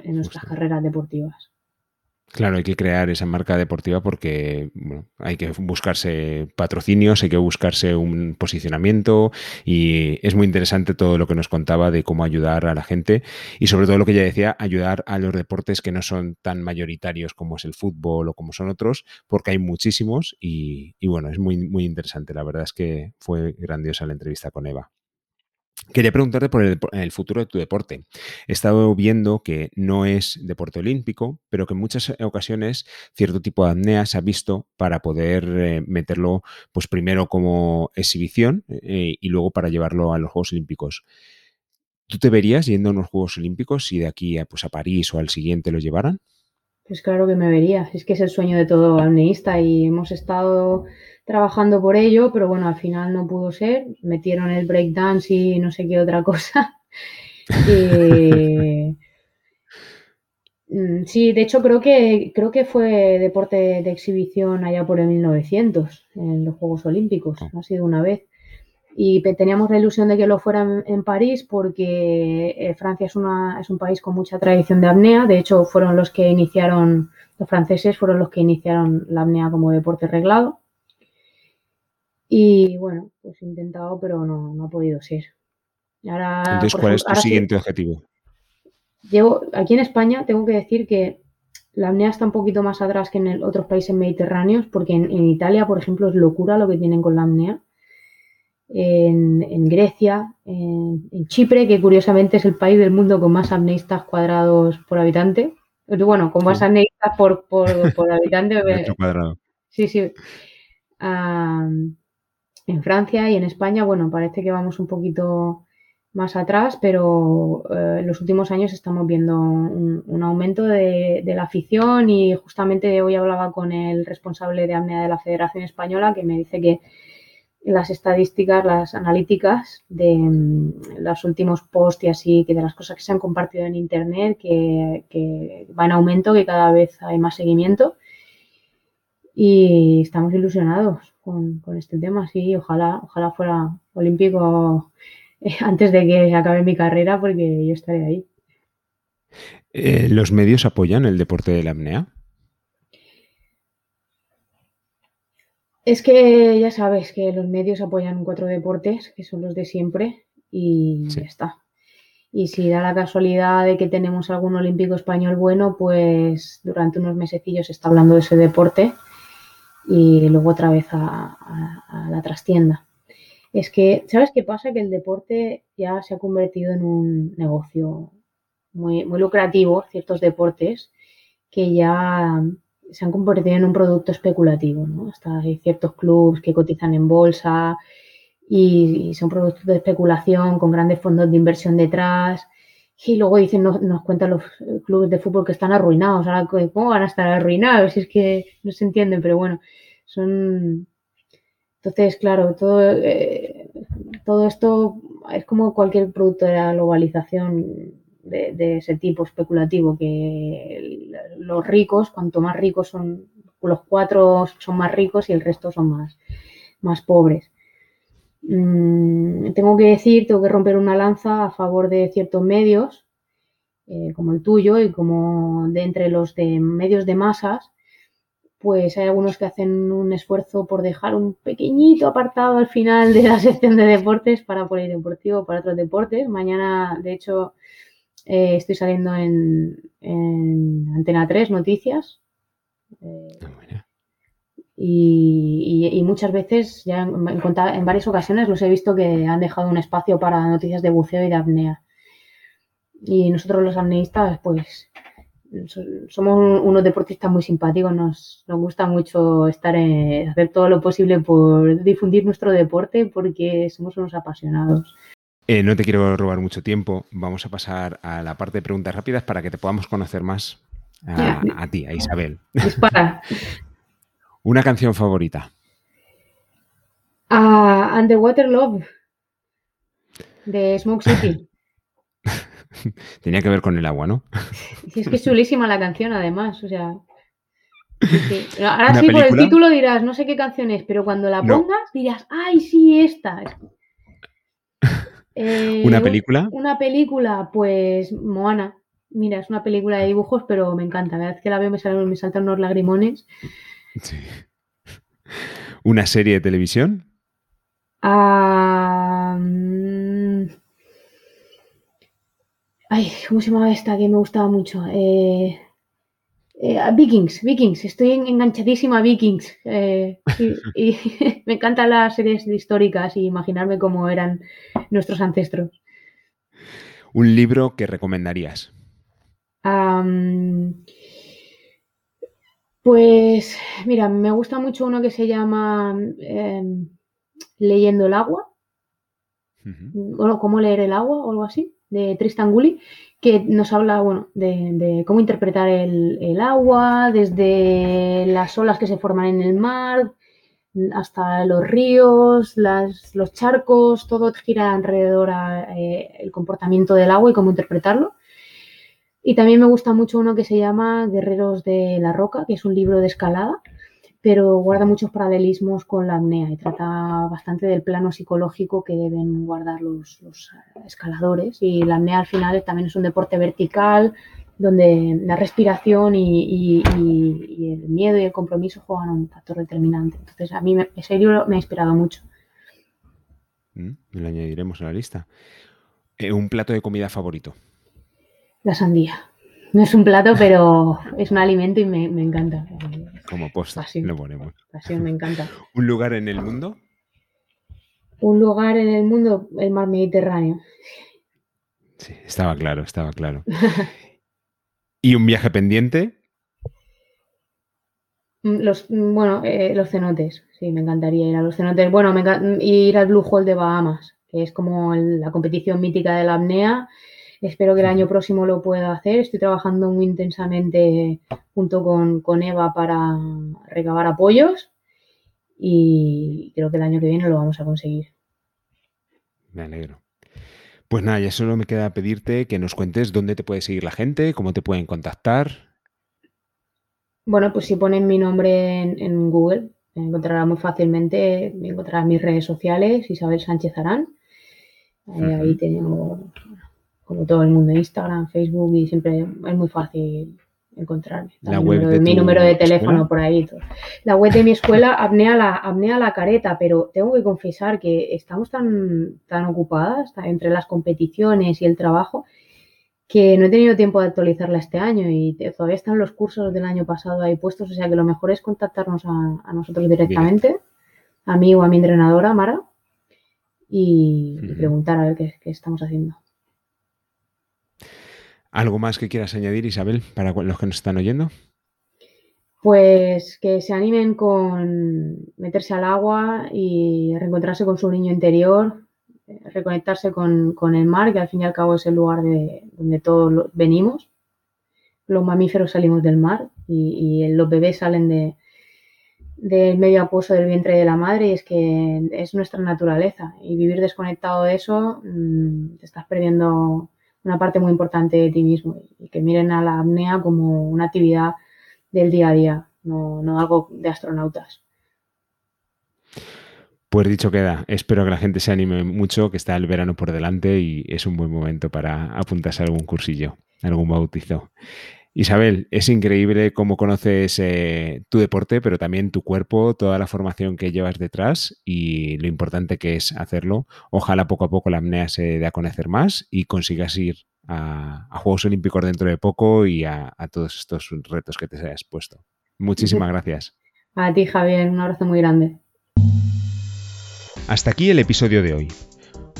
en nuestras carreras deportivas. Claro, hay que crear esa marca deportiva porque hay que buscarse patrocinios, hay que buscarse un posicionamiento y es muy interesante todo lo que nos contaba de cómo ayudar a la gente y sobre todo lo que ella decía, ayudar a los deportes que no son tan mayoritarios como es el fútbol o como son otros, porque hay muchísimos y, y bueno, es muy, muy interesante. La verdad es que fue grandiosa la entrevista con Eva. Quería preguntarte por el, futuro de tu deporte. He estado viendo que no es deporte olímpico, pero que en muchas ocasiones cierto tipo de apnea se ha visto para poder eh, meterlo, pues primero como exhibición eh, y luego para llevarlo a los Juegos Olímpicos. ¿Tú te verías yendo a unos Juegos Olímpicos si de aquí a, pues, a París o al siguiente lo llevaran? Pues claro que me vería. Es que es el sueño de todo apneísta y hemos estado trabajando por ello, pero bueno, al final no pudo ser. Metieron el breakdance y no sé qué otra cosa. Mm, sí, de hecho creo que creo que fue deporte de exhibición allá por el 1900 en los Juegos Olímpicos, ah. ha sido una vez. y teníamos la ilusión de que lo fuera en, París porque eh, Francia es, una, es un país con mucha tradición de apnea. De hecho, fueron los que iniciaron, los franceses fueron los que iniciaron la apnea como deporte reglado. Y bueno, pues he intentado, pero no, no ha podido ser. Ahora, Entonces, ¿cuál es tu siguiente objetivo? Llevo, aquí en España tengo que decir que la apnea está un poquito más atrás que en otros países mediterráneos, porque en, en, Italia, por ejemplo, es locura lo que tienen con la apnea en, Grecia, en, Chipre, que curiosamente es el país del mundo con más apneístas cuadrados por habitante. Bueno, con más apneístas por, por, habitante. cuadrado. Sí, sí. En Francia y en España, bueno, parece que vamos un poquito más atrás, pero eh, en los últimos años estamos viendo un, aumento de, la afición y justamente hoy hablaba con el responsable de apnea de la Federación Española que me dice que las estadísticas, las analíticas de mm, los últimos posts y así, que de las cosas que se han compartido en Internet, que, que va en aumento, que cada vez hay más seguimiento. Y estamos ilusionados con, este tema, sí, ojalá, ojalá fuera olímpico eh, antes de que acabe mi carrera, porque yo estaré ahí. Eh, ¿Los medios apoyan el deporte de la apnea? Es que ya sabes que los medios apoyan cuatro deportes, que son los de siempre, y ya está. Y si da la casualidad de que tenemos algún olímpico español bueno, pues durante unos mesecillos se está hablando de ese deporte y luego otra vez a, la trastienda. Es que, ¿sabes qué pasa? Que el deporte ya se ha convertido en un negocio muy, muy lucrativo, ciertos deportes, que ya se han convertido en un producto especulativo, ¿no? Hasta hay ciertos clubes que cotizan en bolsa y, son productos de especulación con grandes fondos de inversión detrás. Y luego dicen, nos, cuentan los clubes de fútbol que están arruinados. ¿cómo van a estar arruinados? Si es que no se entienden, pero bueno, son. Entonces, claro, todo, eh, todo esto es como cualquier producto de la globalización de, ese tipo especulativo, que los ricos, cuanto más ricos son, los cuatro son más ricos y el resto son más, más pobres. Mm, tengo que decir, tengo que romper una lanza a favor de ciertos medios, eh, como el tuyo y como de entre los de medios de masas, pues hay algunos que hacen un esfuerzo por dejar un pequeñito apartado al final de la sección de deportes para polideportivo, para otros deportes. Mañana, de hecho, eh, estoy saliendo en, Antena 3 Noticias. Eh, ah, y, muchas veces, ya en, en, varias ocasiones, los he visto que han dejado un espacio para noticias de buceo y de apnea. Y nosotros los apneístas, pues, somos unos deportistas muy simpáticos, nos, nos gusta mucho estar en, hacer todo lo posible por difundir nuestro deporte porque somos unos apasionados. Eh, no te quiero robar mucho tiempo. Vamos a pasar a la parte de preguntas rápidas para que te podamos conocer más a, ti, a Isabel. Dispara. Una canción favorita. Underwater Love de Smoke City. Tenía que ver con el agua, ¿no? es que es chulísima la canción, además. O sea. Ahora sí, por el título dirás, no sé qué canción es, pero cuando la pongas dirás, ¡ay, sí, esta! ¿Una eh, película? Una película, pues Moana. Mira, es una película de dibujos, pero me encanta. Cada vez que la veo me, salen, me saltan unos lagrimones. Sí. ¿Una serie de televisión? Ah, mm, ay, ¿cómo se llama esta que me gustaba mucho? Eh, eh, Vikings, Vikings, estoy enganchadísima a Vikings. Eh, y, me encantan las series históricas y imaginarme cómo eran nuestros ancestros. ¿Un libro que recomendarías? Pues mira, me gusta mucho uno que se llama em, Leyendo el agua. o cómo leer el agua o algo así, de Tristan Gully que nos habla bueno, de, cómo interpretar el, agua, desde las olas que se forman en el mar hasta los ríos, los charcos, todo gira alrededor eh, comportamiento del agua y cómo interpretarlo. Y también me gusta mucho uno que se llama Guerreros de la Roca, que es un libro de escalada, pero guarda muchos paralelismos con la apnea y trata bastante del plano psicológico que deben guardar los, escaladores. Y la apnea al final también es un deporte vertical, donde la respiración y, el miedo y el compromiso juegan un factor determinante. Entonces, a mí ese libro me ha inspirado mucho. Mm, lo añadiremos a la lista. Eh, ¿Un plato de comida favorito? La sandía. No es un plato, pero es un alimento y me, encanta. Como posta, lo ponemos. Pasión, me encanta. ¿Un lugar en el mundo? Un lugar en el mundo, el mar Mediterráneo. Sí, estaba claro, estaba claro. ¿Y un viaje pendiente? Mm, los, mm, bueno, eh, los cenotes, sí, me encantaría ir a los cenotes. Bueno, me ir al Blue Hole de Bahamas, que es como la competición mítica de la apnea Espero que el año próximo lo pueda hacer. Estoy trabajando muy intensamente junto con, Eva para recabar apoyos y creo que el año que viene lo vamos a conseguir. Me alegro. Pues nada, ya solo me queda pedirte que nos cuentes dónde te puede seguir la gente, cómo te pueden contactar. Bueno, pues si ponen mi nombre en, Google, me encontrará muy fácilmente, me encontrará mis redes sociales, Isabel Sánchez Arán. Eh, ahí tengo como todo el mundo, Instagram, Facebook y siempre es muy fácil encontrarme. La web de mi número de teléfono por ahí. La web de mi escuela, apnea la, apnea la careta, pero tengo que confesar que estamos tan, tan ocupadas entre las competiciones y el trabajo que no he tenido tiempo de actualizarla este año y todavía están los cursos del año pasado ahí puestos, o sea que lo mejor es contactarnos a, nosotros directamente, a mí o a mi entrenadora, Mara, y, preguntar a ver qué estamos haciendo. ¿Algo más que quieras añadir, Isabel, para los que nos están oyendo? Pues que se animen con meterse al agua y reencontrarse con su niño interior, reconectarse con, el mar, que al fin y al cabo es el lugar de donde todos venimos. Los mamíferos salimos del mar y, los bebés salen de, del medio apuesto del vientre de la madre y es que es nuestra naturaleza y vivir desconectado de eso mm, te estás perdiendo una parte muy importante de ti mismo y que miren a la apnea como una actividad del día a día, no, algo de astronautas. Pues dicho queda, espero que la gente se anime mucho, que está el verano por delante y es un buen momento para apuntarse a algún cursillo, algún bautizo. Isabel, es increíble cómo conoces eh, tu deporte, pero también tu cuerpo, toda la formación que llevas detrás y lo importante que es hacerlo. Ojalá poco a poco la apnea se dé a conocer más y consigas ir a, Juegos Olímpicos dentro de poco y a, a, todos estos retos que te hayas puesto. Muchísimas gracias. A ti, Javier, un abrazo muy grande. Hasta aquí el episodio de hoy.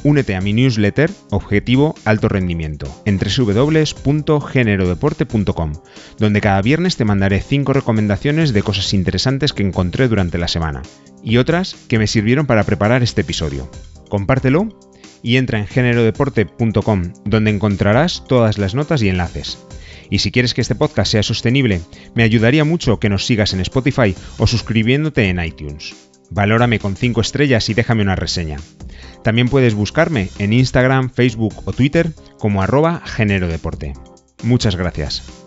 Únete a mi newsletter Objetivo Alto Rendimiento en www.generodeporte.com, donde cada viernes te mandaré 5 recomendaciones de cosas interesantes que encontré durante la semana y otras que me sirvieron para preparar este episodio. Compártelo y entra en generodeporte.com, donde encontrarás todas las notas y enlaces. Y si quieres que este podcast sea sostenible, me ayudaría mucho que nos sigas en Spotify o suscribiéndote en iTunes. Valórame con 5 estrellas y déjame una reseña. También puedes buscarme en Instagram, Facebook o Twitter como arroba Deporte. Muchas gracias.